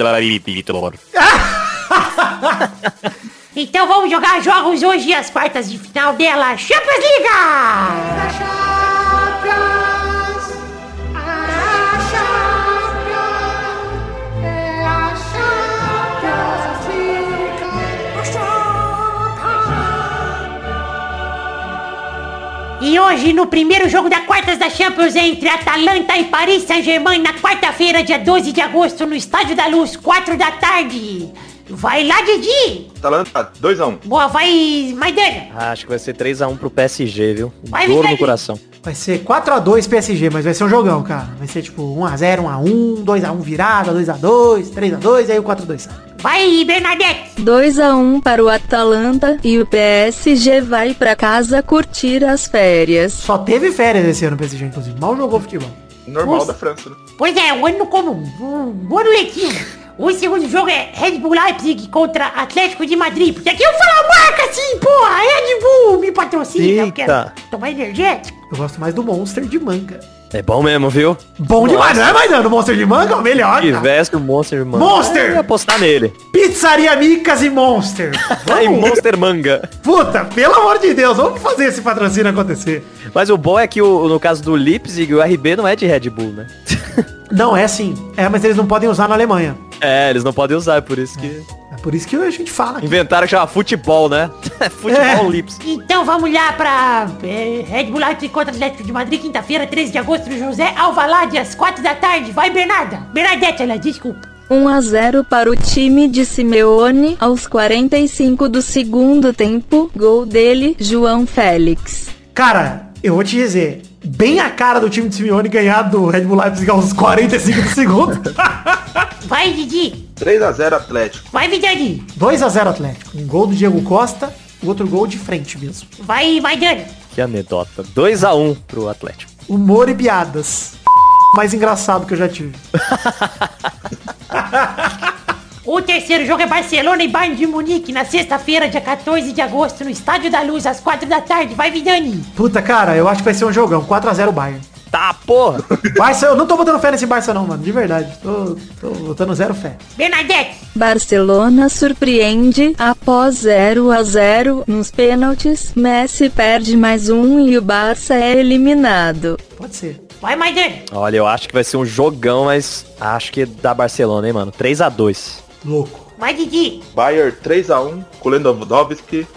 Então vamos jogar jogos hoje as quartas de final dela. Champions Liga! Hoje, no primeiro jogo da quartas da Champions entre Atalanta e Paris Saint-Germain, na quarta-feira, dia 12 de agosto, no Estádio da Luz, 4 da tarde. Vai lá, Didi! Atalanta, 2x1. Um. Boa, vai, Maidana. Ah, acho que vai ser 3x1 pro PSG, viu? Vai, Dor no coração. Vai ser 4x2 PSG, mas vai ser um jogão, cara. Vai ser tipo 1x0, 1x1, 2x1 virada, 2x2, 3x2, aí o 4x2 sai. Vai, Bernadette! 2 a 1 para o Atalanta e o PSG vai para casa curtir as férias. Só teve férias esse ano o PSG, inclusive. Mal jogou futebol. Normal da França, né? Pois é, um ano comum. Um ano letivo. O segundo jogo é Red Bull Leipzig contra Atlético de Madrid. Porque aqui eu falo a marca assim, porra. Red Bull me patrocina. Eita. Eu quero tomar energético. Eu gosto mais do Monster de manga. É bom mesmo, viu? Bom Nossa. demais, não é mais dando Monster de manga? É o melhor. Que veste o Monster de manga. Monster! Eu ia apostar nele. Pizzaria Micas e Monster. [laughs] e Monster Manga. Puta, pelo amor de Deus, vamos fazer esse patrocínio acontecer. Mas o bom é que o, no caso do Leipzig, o RB não é de Red Bull, né? Não, é sim. É, mas eles não podem usar na Alemanha. É, eles não podem usar, é por isso que... Por isso que a gente fala. Aqui. Inventaram que chama futebol, né? [laughs] futebol é. Lips. Então vamos lá pra é, Red Bull Leipzig contra Atlético de Madrid, quinta-feira, 13 de agosto, no José Alvalade, às 4 da tarde. Vai, Bernarda. Bernadette, ela, desculpa. 1 a 0 para o time de Simeone aos 45 do segundo tempo. Gol dele, João Félix. Cara, eu vou te dizer, bem a cara do time de Simeone ganhar do Red Bull Leipzig aos 45 do segundo. [laughs] Vai, Didi. 3x0 Atlético. Vai, Vidani. 2x0 Atlético. Um gol do Diego Costa, o outro gol de frente mesmo. Vai, vai, Dani. Que anedota. 2x1 pro Atlético. Humor e piadas. Mais engraçado que eu já tive. [laughs] O terceiro jogo é Barcelona e Bayern de Munique na sexta-feira, dia 14 de agosto, no Estádio da Luz, às 4 da tarde. Vai, Vidani. Puta, cara, eu acho que vai ser um jogão. 4x0 Bayern. Tá, porra. [laughs] Barça, eu não tô botando fé nesse Barça não, mano. De verdade. Tô, tô botando zero fé. Bernadette. Barcelona surpreende após 0 a 0 nos pênaltis. Messi perde mais um e o Barça é eliminado. Pode ser. Vai, Maidana. Olha, eu acho que vai ser um jogão, mas acho que dá Barcelona, hein, mano. 3 a 2 Louco. Vai, Didi. Bayern 3x1 com o Lewandowski.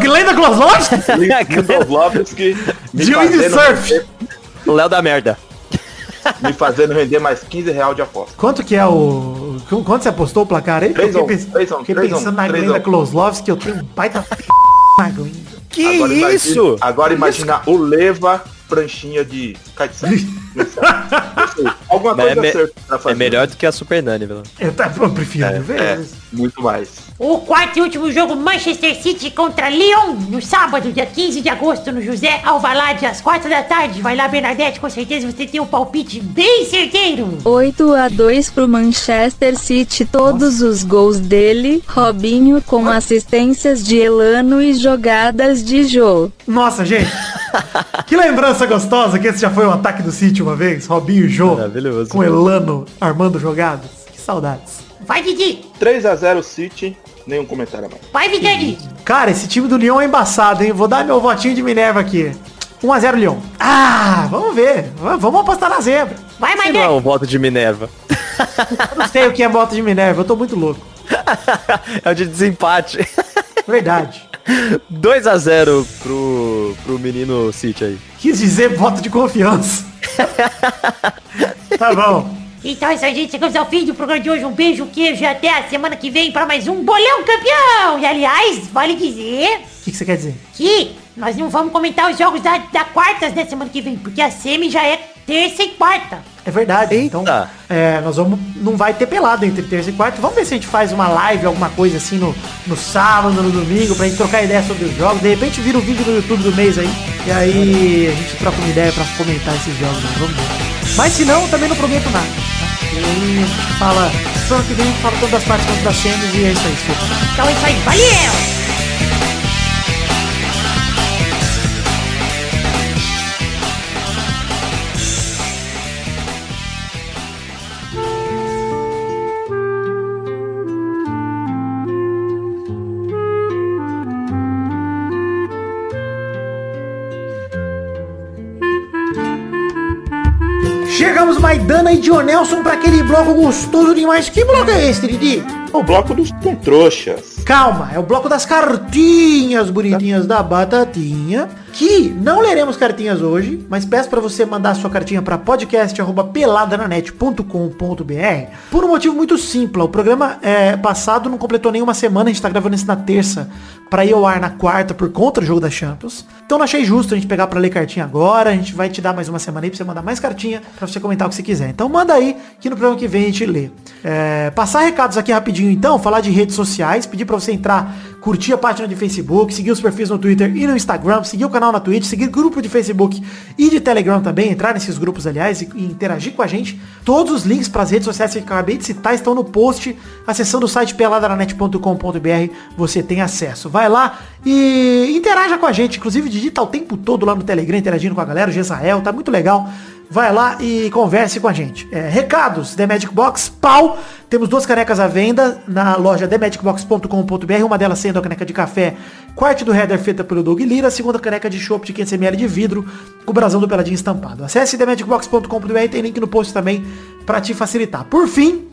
Glenda, Klosowski? [laughs] Me De windsurf. Léo da merda. [laughs] me fazendo render mais 15 real de aposta. Quanto que é o... qu- Quanto você apostou o placar aí? Porque eu fiquei, Três a um, pens- três a um, fiquei três a um, pensando na Glenda. Klosowski, eu tenho um baita [laughs] na Glenda. Que Agora imagina- isso? agora imagina o Leva pranchinha de Caetano. Alguma Mas é, coisa me- certa pra fazer. é melhor do que a Super Nani, pelo Eu, tá- eu prefiro É, é, muito mais. O quarto e último jogo Manchester City contra Lyon no sábado, dia 15 de agosto, no José Alvalade, às 4 da tarde. Vai lá, Bernadette, com certeza você tem um palpite bem certeiro. 8 a 2 pro Manchester City, todos os gols dele, Robinho com assistências de Elano e jogadas de Jô. Nossa, gente. [laughs] que lembrança gostosa que esse já foi um ataque do City uma vez. Robinho e Jô. Maravilhoso. Com Elano armando jogadas. Que saudades. Vai, Didi. 3x0 City, nenhum comentário a mais. Vai, Vidani. Cara, esse time do Lyon é embaçado, hein? Vou dar meu votinho de Minerva aqui. 1x0 Lyon. Ah, vamos ver. V- Vamos apostar na zebra. Vai, Isso não é um voto de Minerva. Eu não sei o que é voto de Minerva. Eu tô muito louco. [laughs] é o de desempate. Verdade. 2x0 pro, pro menino City aí. Quis dizer voto de confiança. tá bom. Então é isso aí, gente. Chegamos ao fim do programa de hoje. Um beijo, queijo e até a semana que vem para mais um Bolão Campeão. E aliás, vale dizer O que, que você quer dizer? que nós não vamos comentar os jogos da, da quartas da semana que vem, porque a semi já é terça e quarta. É verdade. Eita. Então, é, nós vamos. Não vai ter pelado entre terça e quarta. Vamos ver se a gente faz uma live, alguma coisa assim no, no sábado, no domingo, pra gente trocar ideia sobre os jogos. De repente vira um vídeo no YouTube do mês aí. E aí a gente troca uma ideia pra comentar esses jogos. Né? Vamos ver. Mas se não, também não prometo nada. Tá? E aí a gente fala. Semana que vem a gente fala tanto das partes quanto das cenas e é isso aí. Então é isso aí. Valeu! Maidana e Dionelson, pra aquele bloco gostoso demais. Que bloco é esse, Didi? O bloco dos com trouxas. Calma, é o bloco das cartinhas bonitinhas da Batatinha. Que não leremos cartinhas hoje, mas peço pra você mandar sua cartinha pra podcast@peladananet.com.br. Por um motivo muito simples, o programa é, passado não completou nenhuma semana, a gente tá gravando isso na terça pra ir ao ar na quarta por conta do jogo da Champions. Então não achei justo a gente pegar pra ler cartinha agora, a gente vai te dar mais uma semana aí pra você mandar mais cartinha pra você comentar o que você quiser. Então manda aí que no programa que vem a gente lê. É, passar recados aqui rapidinho então, falar de redes sociais, pedir pra você entrar, curtir a página de Facebook, seguir os perfis no Twitter e no Instagram, seguir o canal na Twitch, seguir grupo de Facebook e de Telegram também, entrar nesses grupos aliás e, e interagir com a gente. Todos os links para as redes sociais que eu acabei de citar estão no post, acessando o site peladananet.com.br, você tem acesso. Vai lá e interaja com a gente, inclusive digita o tempo todo lá no Telegram interagindo com a galera, o Gesael, tá muito legal. Vai lá e converse com a gente. É, recados, The Magic Box, pau. Temos duas canecas à venda na loja themagicbox.com.br, uma delas sendo a caneca de café, quarto do header feita pelo Doug Lira, a segunda caneca de chopp de 500ml de vidro, com o brasão do Peladinho estampado. Acesse themagicbox.com.br, tem link no post também pra te facilitar. Por fim,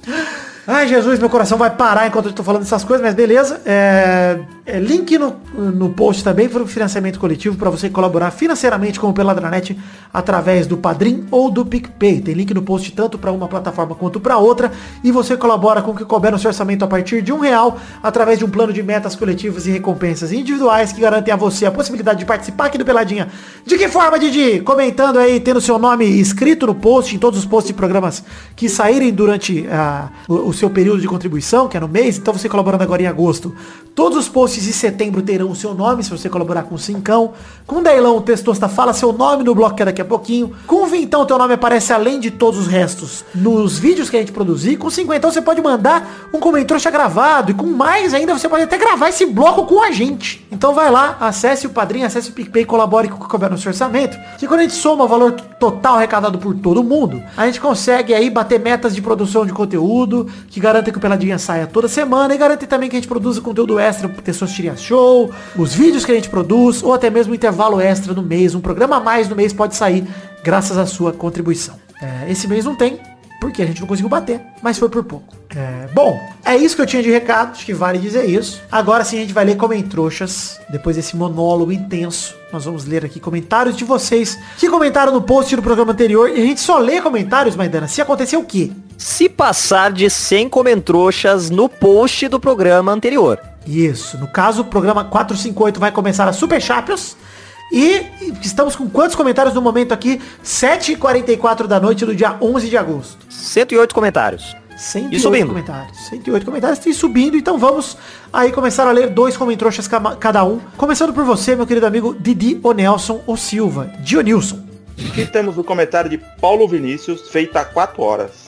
Ai, Jesus, meu coração vai parar enquanto eu tô falando essas coisas, mas beleza. É, é, link no, no post também para o financiamento coletivo para você colaborar financeiramente com o Peladranet através do Padrim ou do PicPay. Tem link no post tanto para uma plataforma quanto para outra e você colabora com o que couber no seu orçamento a partir de um real através de um plano de metas coletivas e recompensas individuais que garantem a você a possibilidade de participar aqui do Peladinha. De que forma, Didi? Comentando aí, tendo seu nome escrito no post, em todos os posts de programas que saírem durante ah, o, o seu período de contribuição, que é no mês, então você colaborando agora em agosto. Todos os posts de setembro terão o seu nome, se você colaborar com cincão. Com Dailão, o Testosta fala seu nome no bloco que é daqui a pouquinho. Com Vintão, teu nome aparece além de todos os restos nos vídeos que a gente produzir. Com 50 você pode mandar um comentário gravado. E com mais ainda, você pode até gravar esse bloco com a gente. Então vai lá, acesse o Padrinho, acesse o PicPay, colabore com o que couber no seu orçamento. Que quando a gente soma o valor total arrecadado por todo mundo, a gente consegue aí bater metas de produção de conteúdo, que garantem que o Peladinha saia toda semana e garantem também que a gente produza conteúdo extra pro Pessoas Tiria Show, os vídeos que a gente produz, ou até mesmo um intervalo extra no mês, um programa a mais no mês pode sair graças à sua contribuição. É, esse mês não tem, porque a gente não conseguiu bater, mas foi por pouco. É, bom, é isso que eu tinha de recado, acho que vale dizer isso. Agora sim a gente vai ler Comentrouxas, depois desse monólogo intenso. Nós vamos ler aqui comentários de vocês que comentaram no post do programa anterior. E a gente só lê comentários, Maidana, se acontecer o quê? Se passar de 100 comentrouxas no post do programa anterior. Isso, no caso o programa 458 vai começar a Super Champions. E estamos com quantos comentários no momento aqui? 7h44 da noite do dia 11 de agosto. 108 comentários. 108 E subindo. comentários. 108 comentários e subindo. Então vamos aí começar a ler dois comentroxas cada um. Começando por você, meu querido amigo Didi O Nelson O Silva. Dionilson. Aqui temos o comentário de Paulo Vinícius, feito há 4 horas.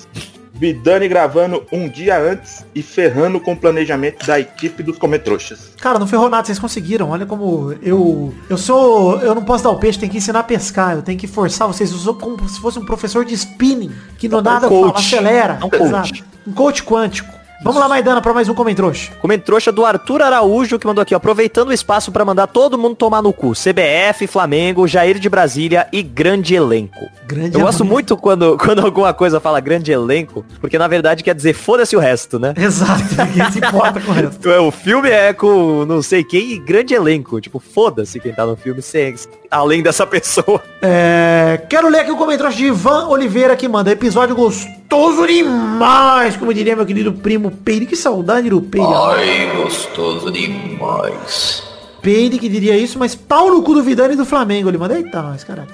Vidani gravando um dia antes e ferrando com o planejamento da equipe dos Comentrouxas. Cara, não ferrou nada, vocês conseguiram. Olha como eu. Eu sou. Eu não posso dar o peixe, tenho que ensinar a pescar. Eu tenho que forçar vocês. Eu sou como se fosse um professor de spinning. Que no nada eu falo, coach. acelera. É um coach. Um coach quântico. Vamos lá, Maidana, pra mais um comentrouxa. Comentrouxa do Arthur Araújo, que mandou aqui, ó, aproveitando o espaço pra mandar todo mundo tomar no cu. CBF, Flamengo, Jair de Brasília e grande elenco. Grande Eu gosto amigo. muito quando, [laughs] quando alguma coisa fala grande elenco, porque na verdade quer dizer foda-se o resto, né? Exato, ninguém se importa com o resto. [laughs] O filme é com não sei quem e grande elenco. Tipo, foda-se quem tá no filme, sem, além dessa pessoa. É, quero ler aqui o comentário de Ivan Oliveira que manda episódio gostoso demais, como diria meu querido primo Peire. Que saudade do Peire. Ai, gostoso demais. Peire que diria isso, mas pau no cu do Vidani e do Flamengo. Ele manda, eita nós, caralho.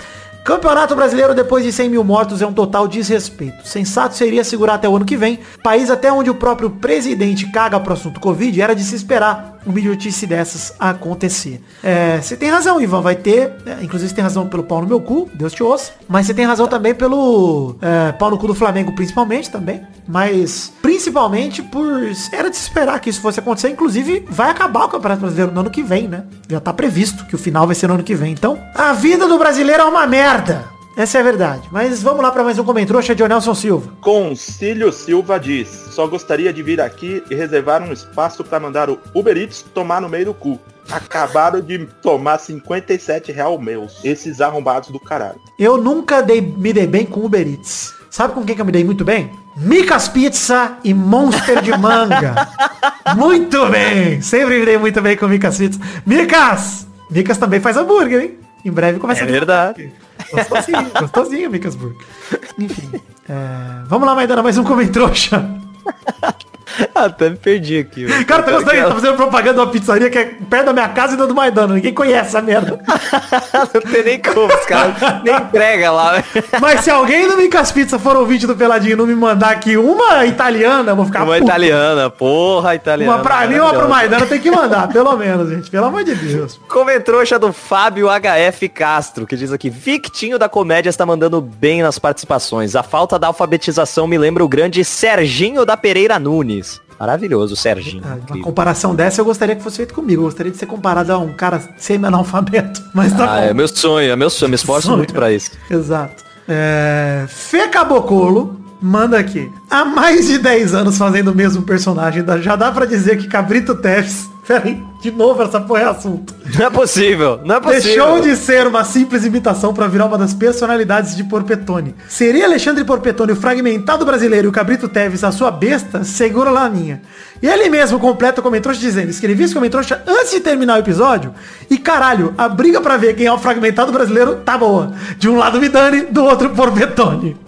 Campeonato Brasileiro depois de 100 mil mortos é um total desrespeito. Sensato seria segurar até o ano que vem. País até onde o próprio presidente caga pro assunto Covid era de se esperar idiotice dessas acontecer. É, você tem razão, Ivan, vai ter. é, inclusive você tem razão pelo pau no meu cu, Deus te ouça. Mas você tem razão também pelo é, pau no cu do Flamengo, principalmente também. Mas principalmente por. Era de se esperar que isso fosse acontecer. Inclusive, vai acabar o Campeonato Brasileiro no ano que vem, né? Já tá previsto que o final vai ser no ano que vem. Então, a vida do brasileiro é uma merda. Essa é a verdade. Mas vamos lá para mais um comentário de Nelson Silva. Concílio Silva diz, só gostaria de vir aqui e reservar um espaço para mandar o Uber Eats tomar no meio do cu. Acabaram de tomar 57 real meus. Esses arrombados do caralho. Eu nunca dei, me dei bem com Uber Eats. Sabe com quem que eu me dei muito bem? Micas Pizza e Monster de Manga. [laughs] muito bem. Sempre me dei muito bem com Micas Pizza. Micas! Micas também faz hambúrguer, hein? Em breve começa É a verdade. Gostosinho, [laughs] gostosinho, Micas Burger. Enfim. é, vamos lá, Maidana, mais um comentrouxa. [laughs] [laughs] Até me perdi aqui. velho. Cara, tá gostando? Tá fazendo propaganda de uma pizzaria que é perto da minha casa e da do Maidana. Ninguém conhece essa merda. [laughs] Não tem nem como, os caras nem entrega lá. Mas se alguém do Micas Pizza for ouvinte do Peladinho e não me mandar aqui uma italiana, eu vou ficar Uma puto. italiana, porra, italiana. Uma pra mim, uma pro. Maidana tem que mandar, pelo menos, gente. Pelo amor de Deus. Comentrouxa do Fábio HF Castro, que diz aqui, Victinho da comédia está mandando bem nas participações. A falta da alfabetização me lembra o grande Serginho da Pereira Nunes. Maravilhoso, Serginho. Uma comparação dessa eu gostaria que fosse feito comigo. Eu gostaria de ser comparado a um cara semi-analfabeto. [laughs] Mas tá Ah, bom. é meu sonho, é meu sonho, me esforço Sonho. muito pra isso. Exato. É... Fê Cabocolo manda aqui. Há mais de 10 anos fazendo o mesmo personagem. Já dá pra dizer que Cabrito Teves... [laughs] Peraí, de novo essa porra é assunto. Não é possível, não é possível. Deixou de ser uma simples imitação para virar uma das personalidades de Porpetone. Seria Alexandre Porpetone o fragmentado brasileiro e o Cabrito Teves a sua besta? Segura lá a minha. E ele mesmo completa o comentrouxa dizendo, escrevi esse comentrouxa antes de terminar o episódio e caralho, a briga pra ver quem é o fragmentado brasileiro tá boa. De um lado Vidani, do outro Porpetone.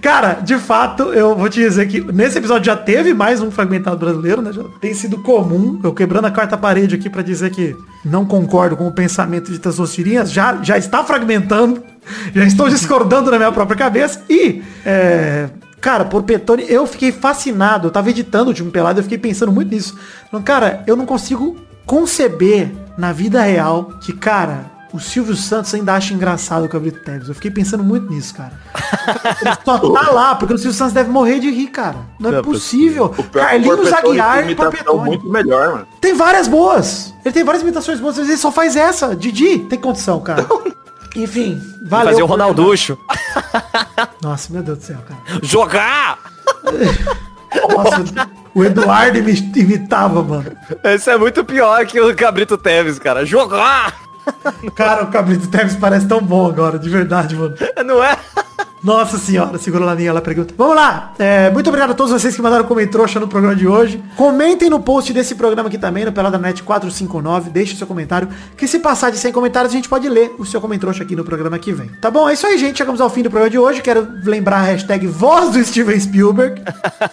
Cara, de fato, eu vou te dizer que nesse episódio já teve mais um fragmentado brasileiro, né? Já tem sido comum. Eu quebrando a quarta parede aqui pra dizer que não concordo com o pensamento de Tassocirinhas. Já, já está fragmentando. Já estou discordando na minha própria cabeça. E, é, cara, por Petone, eu fiquei fascinado. Eu tava editando o último pelado, eu fiquei pensando muito nisso. Cara, eu não consigo conceber na vida real que, cara, o Silvio Santos ainda acha engraçado o Cabrito Teves. Eu fiquei pensando muito nisso, cara. Ele só [laughs] tá lá, porque o Silvio Santos deve morrer de rir, cara. Não é Não é possível. Pior é Carlinhos Aguiar e Porpetone. muito melhor, mano. Tem várias boas. Ele tem várias imitações boas, mas ele só faz essa. Didi, tem condição, cara. [laughs] Enfim, valeu. Fazer o Ronalducho. [laughs] Nossa, meu Deus do céu, cara. Jogar! Nossa, o Eduardo imi- imitava, mano. Esse é muito pior que o Cabrito Teves, cara. Jogar! [laughs] Cara, o Cabrito Teves parece tão bom agora, de verdade, mano. [laughs] Não é? Nossa senhora, segura lá minha, ela pergunta. Vamos lá. É, muito obrigado a todos vocês que mandaram comentário no programa de hoje. Comentem no post desse programa aqui também, no Peladanet 459. Deixe seu comentário. Que se passar de 100 comentários, a gente pode ler o seu comentário aqui no programa que vem. Tá bom? É isso aí, gente. Chegamos ao fim do programa de hoje. Quero lembrar a hashtag voz do Steven Spielberg.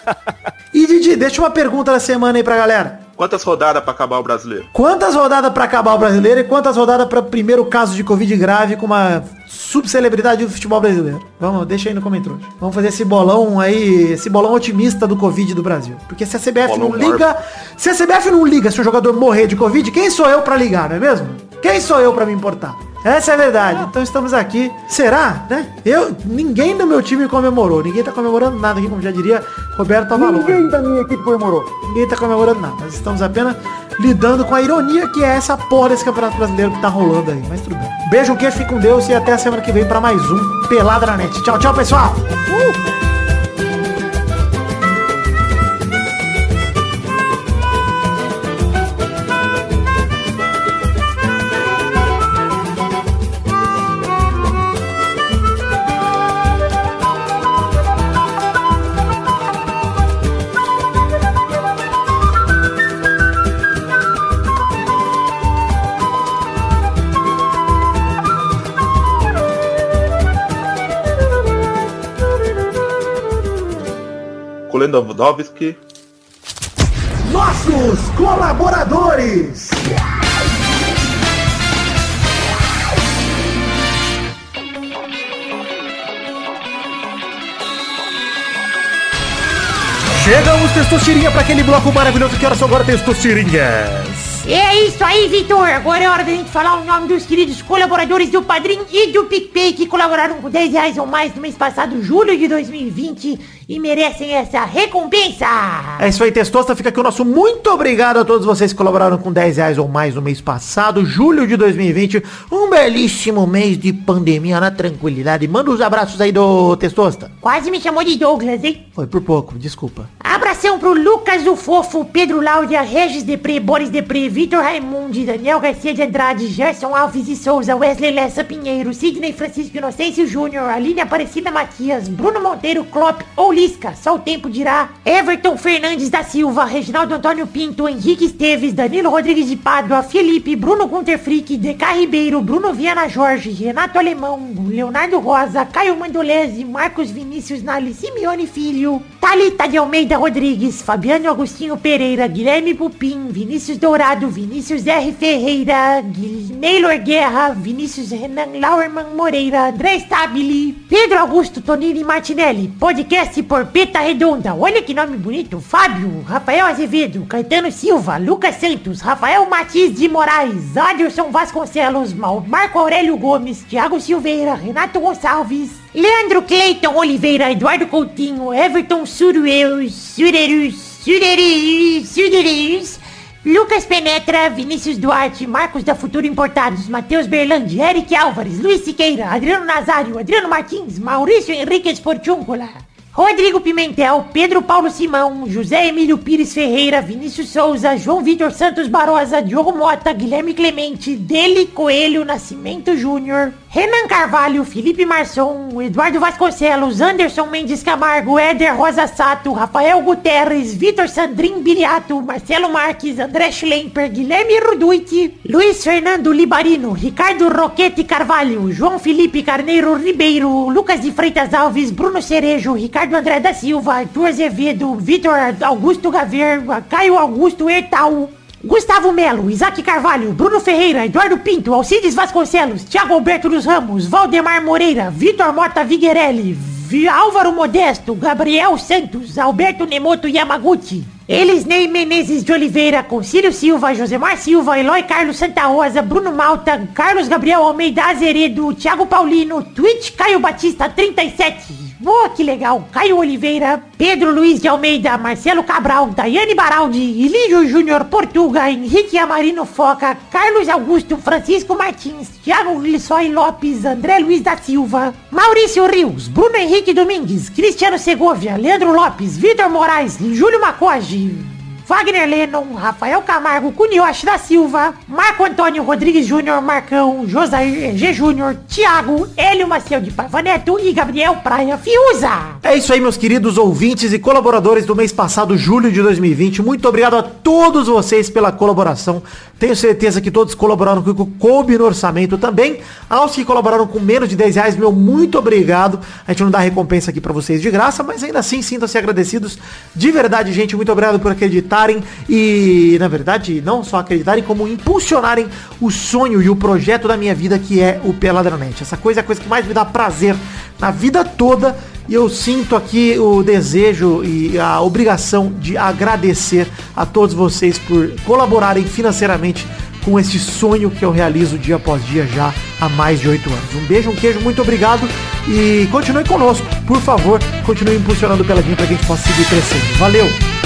[laughs] e Didi, deixa uma pergunta da semana aí pra galera. Quantas rodadas pra acabar o brasileiro? Quantas rodadas pra acabar o brasileiro e quantas rodadas pra primeiro caso de Covid grave com uma subcelebridade do futebol brasileiro? Vamos, deixa aí no comentário. Vamos fazer esse bolão aí, esse bolão otimista do Covid do Brasil. Porque se a CBF Bolão não liga, se a CBF não liga se o jogador morrer de Covid, quem sou eu pra ligar, não é mesmo? Quem sou eu pra me importar? Essa é a verdade. Então estamos aqui. Será, né? Eu, ninguém do meu time comemorou. Ninguém tá comemorando nada aqui, como já diria Roberto Avalon. Ninguém da minha equipe comemorou. Ninguém tá comemorando nada. Nós estamos apenas lidando com a ironia que é essa porra desse campeonato brasileiro que tá rolando aí. Mas tudo bem. Beijo, que fique com Deus e até a semana que vem pra mais um Pelada na Net. Tchau, tchau, pessoal. Kolendowski. Nossos colaboradores. Chegamos, Testosterinha, para aquele bloco maravilhoso que horas são agora, Testosterinhas. É isso aí, Vitor. Agora é hora da gente falar o nome dos queridos colaboradores do Padrim e do PicPay que colaboraram com 10 reais ou mais no mês passado, julho de 2020, e merecem essa recompensa. É isso aí, Testosta. Fica aqui o nosso muito obrigado a todos vocês que colaboraram com 10 reais ou mais no mês passado, julho de 2020. Um belíssimo mês de pandemia na tranquilidade. Manda os abraços aí do Testosta. Quase me chamou de Douglas, hein? Foi por pouco, desculpa. Abração pro Lucas o Fofo, Pedro Láudia, Regis Depre, Boris Depre, Vitor Raimundi, Daniel Garcia de Andrade, Gerson Alves de Souza, Wesley Lessa Pinheiro, Sidney Francisco Inocêncio Júnior, Aline Aparecida Matias, Bruno Monteiro, Klopp ou Lisca, só o tempo dirá, Everton Fernandes da Silva, Reginaldo Antônio Pinto, Henrique Esteves, Danilo Rodrigues de Pádua, Felipe, Bruno Gunter Frick, Deca Ribeiro, Bruno Viana Jorge, Renato Alemão, Leonardo Rosa, Caio Mandolese, Marcos Vinícius Nali, Simeone Filho, Thalita de Almeida Rodrigues, Fabiano Agostinho Pereira, Guilherme Pupim, Vinícius Dourado, Vinícius R. Ferreira, Neylor Guerra, Vinícius Renan Lauerman Moreira, André Stabile, Pedro Augusto Tonini Martinelli, podcast por Peta Redonda, olha que nome bonito, Fábio, Rafael Azevedo, Caetano Silva, Lucas Santos, Rafael Matiz de Moraes, Aderson Vasconcelos, Marco Aurélio Gomes, Thiago Silveira, Renato Gonçalves, Leandro Cleiton Oliveira, Eduardo Coutinho, Everton Surueus, Surerus, Surerus, Surerus, Lucas Penetra, Vinícius Duarte, Marcos da Futuro Importados, Matheus Berlandi, Eric Álvares, Luiz Siqueira, Adriano Nazário, Adriano Martins, Maurício Henrique Esportiúncula, Rodrigo Pimentel, Pedro Paulo Simão, José Emílio Pires Ferreira, Vinícius Souza, João Vitor Santos Barosa, Diogo Mota, Guilherme Clemente, Dele Coelho Nascimento Júnior, Renan Carvalho, Felipe Marçom, Eduardo Vasconcelos, Anderson Mendes Camargo, Éder Rosa Sato, Rafael Guterres, Vitor Sandrin Biliato, Marcelo Marques, André Schlemper, Guilherme Ruduit, Luiz Fernando Libarino, Ricardo Roquete Carvalho, João Felipe Carneiro Ribeiro, Lucas de Freitas Alves, Bruno Cerejo, Ricardo André da Silva, Arthur Azevedo, Vitor Augusto Gaver, Caio Augusto Ertal, Gustavo Melo, Isaac Carvalho, Bruno Ferreira, Eduardo Pinto, Alcides Vasconcelos, Thiago Alberto dos Ramos, Valdemar Moreira, Vitor Mota Viguerelli, Vi- Álvaro Modesto, Gabriel Santos, Alberto Nemoto Yamaguchi, Elisnei Menezes de Oliveira, Concílio Silva, Josemar Silva, Eloy Carlos Santa Rosa, Bruno Malta, Carlos Gabriel Almeida Azeredo, Thiago Paulino, Twitch Caio Batista 37. Oh, que legal! Caio Oliveira, Pedro Luiz de Almeida, Marcelo Cabral, Daiane Baraldi, Elígio Júnior Portuga, Henrique Amarino Foca, Carlos Augusto, Francisco Martins, Thiago Lissói Lopes, André Luiz da Silva, Maurício Rios, Bruno Henrique Domingues, Cristiano Segovia, Leandro Lopes, Vitor Moraes, Júlio Macoge, Wagner Lennon, Rafael Camargo, Cunioche da Silva, Marco Antônio Rodrigues Júnior, Marcão, Josair G. Júnior, Thiago, Hélio Maciel de Paiva Neto e Gabriel Praia Fiuza. É isso aí, meus queridos ouvintes e colaboradores do mês passado, julho de 2020. Muito obrigado a todos vocês pela colaboração. Tenho certeza que todos colaboraram com o coube no orçamento também. Aos que colaboraram com menos de 10 reais, meu muito obrigado. A gente não dá recompensa aqui pra vocês de graça, mas ainda assim sintam-se agradecidos. De verdade, gente, muito obrigado por acreditarem e, na verdade, não só acreditarem, como impulsionarem o sonho e o projeto da minha vida, que é o Peladranet. Essa coisa é a coisa que mais me dá prazer na vida toda. E eu sinto aqui o desejo e a obrigação de agradecer a todos vocês por colaborarem financeiramente com este sonho que eu realizo dia após dia já há mais de oito anos. Um beijo, um queijo, muito obrigado e continue conosco. Por favor, continue impulsionando o Peladinho para que a gente possa seguir crescendo. Valeu!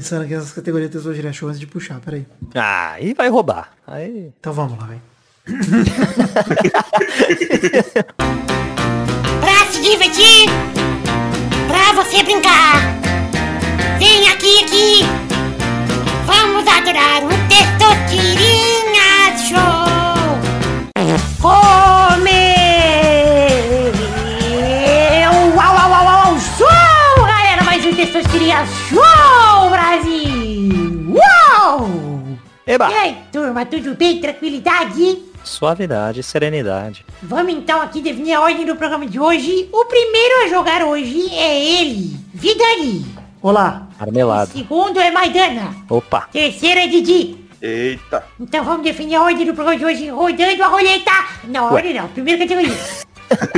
Pensando aqui nessas categorias de tesoura show antes de puxar, peraí. Ah, aí vai roubar. Aí... Então vamos lá, vem. [laughs] Pra se divertir, pra você brincar. Vem aqui, aqui. Vamos adorar o Testosterinha Show. Come! Eba! E aí, turma, tudo bem? Tranquilidade? Suavidade, serenidade. Vamos então aqui definir a ordem do programa de hoje. O primeiro a jogar hoje é ele, Vidani. Olá. Marmelada. Segundo é Maidana. Opa. Terceiro é Didi. Eita. Então vamos definir a ordem do programa de hoje rodando a roleta. Não, ordem não. Primeira categoria. [laughs]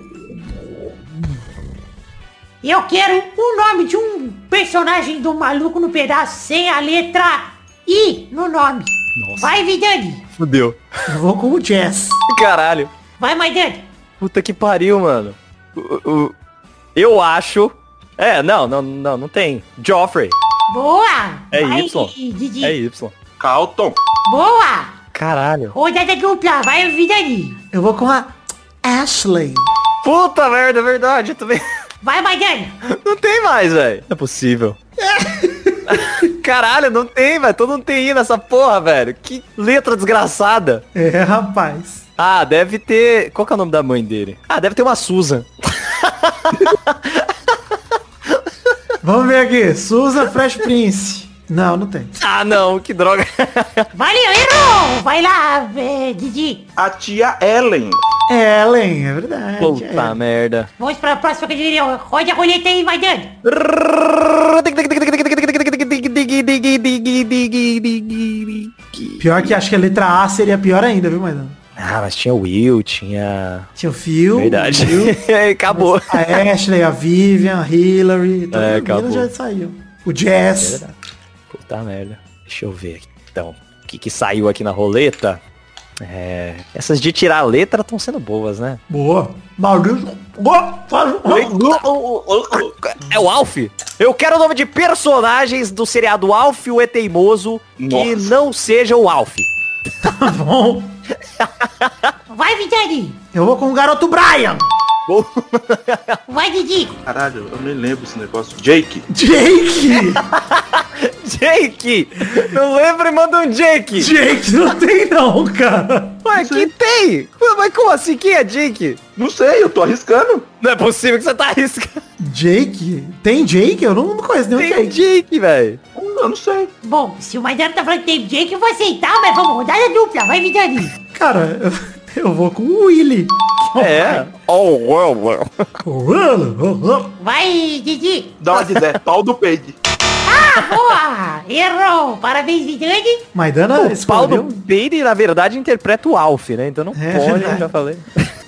[laughs] Eu quero o nome de um personagem do Maluco no Pedaço sem a letra I no nome. Nossa. Vai, Vidani. Fudeu. Eu vou com o Jazz. Caralho. Vai, Maidani. Puta que pariu, mano. O- o- eu acho... É, não, não, não, não tem. Joffrey. Boa. É Vai, Y. Didi. É Y. Calton. Boa. Caralho. Rodada dupla. Vai, Vidani. Eu vou com a Ashley. Puta merda, é verdade. Também... [laughs] Vai, Maidani. Não tem mais, velho. Não é possível. [laughs] Caralho, não tem, velho. Todo mundo tem I nessa porra, velho. Que letra desgraçada. É, rapaz. Ah, deve ter... Qual que é o nome da mãe dele? Ah, deve ter uma Susan. [laughs] Vamos ver aqui. Susan Fresh Prince. Não, não tem. Ah, não. Que droga. [laughs] Valeu, errou. Vai lá, é, Didi. A tia Ellen. Ellen, é verdade. Puta é. merda. Vamos para a próxima categoria. Roda a roleta aí, Maidani. Pior que acho que a letra A seria pior ainda, viu, Maidana? Ah, mas tinha o Will, tinha... Tinha o Phil, Verdade. o Will, [laughs] Acabou. a Ashley, a Vivian, a Hillary. Então, É, a acabou. já saiu. O Jazz. Verdade. Puta merda. Deixa eu ver aqui. Então, o que, que saiu aqui na roleta? É... Essas de tirar a letra estão sendo boas, né? Boa. Faz- É o Alf? Eu quero o nome de personagens do seriado Alf, o E-Teimoso, que Nossa. não seja o Alf. [laughs] Tá bom. Vai, Vidani. Eu vou com o garoto Brian. [laughs] Vai, Didi. Caralho, eu nem lembro esse negócio. Jake. Jake. [laughs] Jake! Não lembra e manda um Jake! Jake não tem não, cara. Ué, que tem? Mas como assim? Quem é Jake? Não sei, eu tô arriscando. Não é possível que você tá arriscando. Jake? Tem Jake? Eu não, não conheço nenhum Tem Jake. Jake, velho. Eu não sei. Bom, se o Maidana tá falando que tem Jake, eu vou aceitar, mas vamos, rodada dupla. Vai, Vidani. Cara, eu, eu vou com o Willy. É. Oh, well, well. Vai, Didi. Dá uma de 10. Pau do peide. Ah, boa. Errou. Parabéns, Vidani. Maidana O pau do escolheu. Peide, na verdade, interpreta o Alf, né? Então não É pode, verdade. já falei.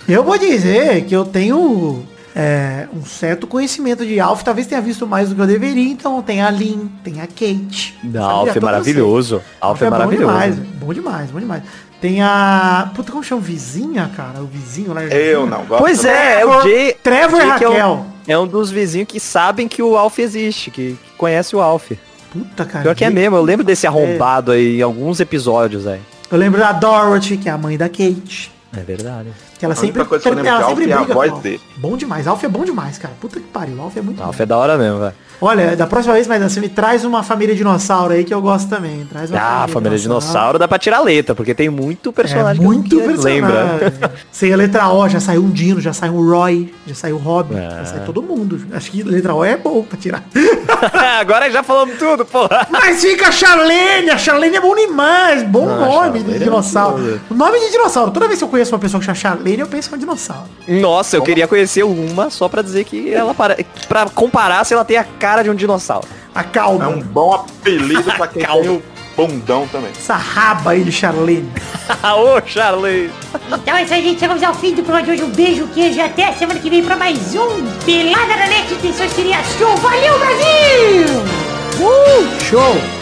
Eu vou dizer que eu tenho é, um certo conhecimento de Alf. Talvez tenha visto mais do que eu deveria. Então tem a Lynn, tem a Kate. Não, Alf é maravilhoso. vocês. Alf é bom maravilhoso. demais, bom demais, bom demais. Tem a... Puta, como chama? Vizinha, cara? O vizinho lá. Eu não gosto. Pois é, é o Jay. Trevor e Jake é um- Raquel. É um dos vizinhos que sabem que o Alf existe, que, que conhece o Alf. Puta, cara. Pior que é mesmo, eu lembro desse arrombado aí em alguns episódios, velho. Eu lembro da Dorothy, que é a mãe da Kate. É verdade. Que ela A única sempre, coisa que eu lembro ela de sempre Alf é a briga voz dele. Bom demais. Alf é bom demais, cara. Puta que pariu. Alf é muito Alf bom. é da hora mesmo, velho. Olha, da próxima vez, mas me traz uma família dinossauro aí que eu gosto também. Traz uma Ah, a família dinossauro dá pra tirar letra, porque tem muito personagem É muito que não personagem. lembra. [laughs] Sem a letra O, já saiu um Dino, já saiu um Roy, já saiu o Robin, É. já saiu todo mundo. Acho que letra O é bom pra tirar. [laughs] Agora já falamos tudo, porra. Mas fica a Charlene, a Charlene é bom demais, bom Ah, nome de é dinossauro. o nome de dinossauro, toda vez que eu conheço uma pessoa que chama Charlene, eu penso em um dinossauro. Nossa, eu queria conhecer uma só pra dizer que ela para... pra comparar se ela tem a cara de um dinossauro. A calma, É um bom apelido pra quem [laughs] Calma. tem o bundão também. essa raba aí de Charlene. [laughs] Ô, Charlie. Então é isso aí, gente. Chegamos ao fim do programa de hoje. Um beijo, queijo e até a semana que vem pra mais um Pelada na Net. Intenções seria show. Valeu, Brasil! Uh, show!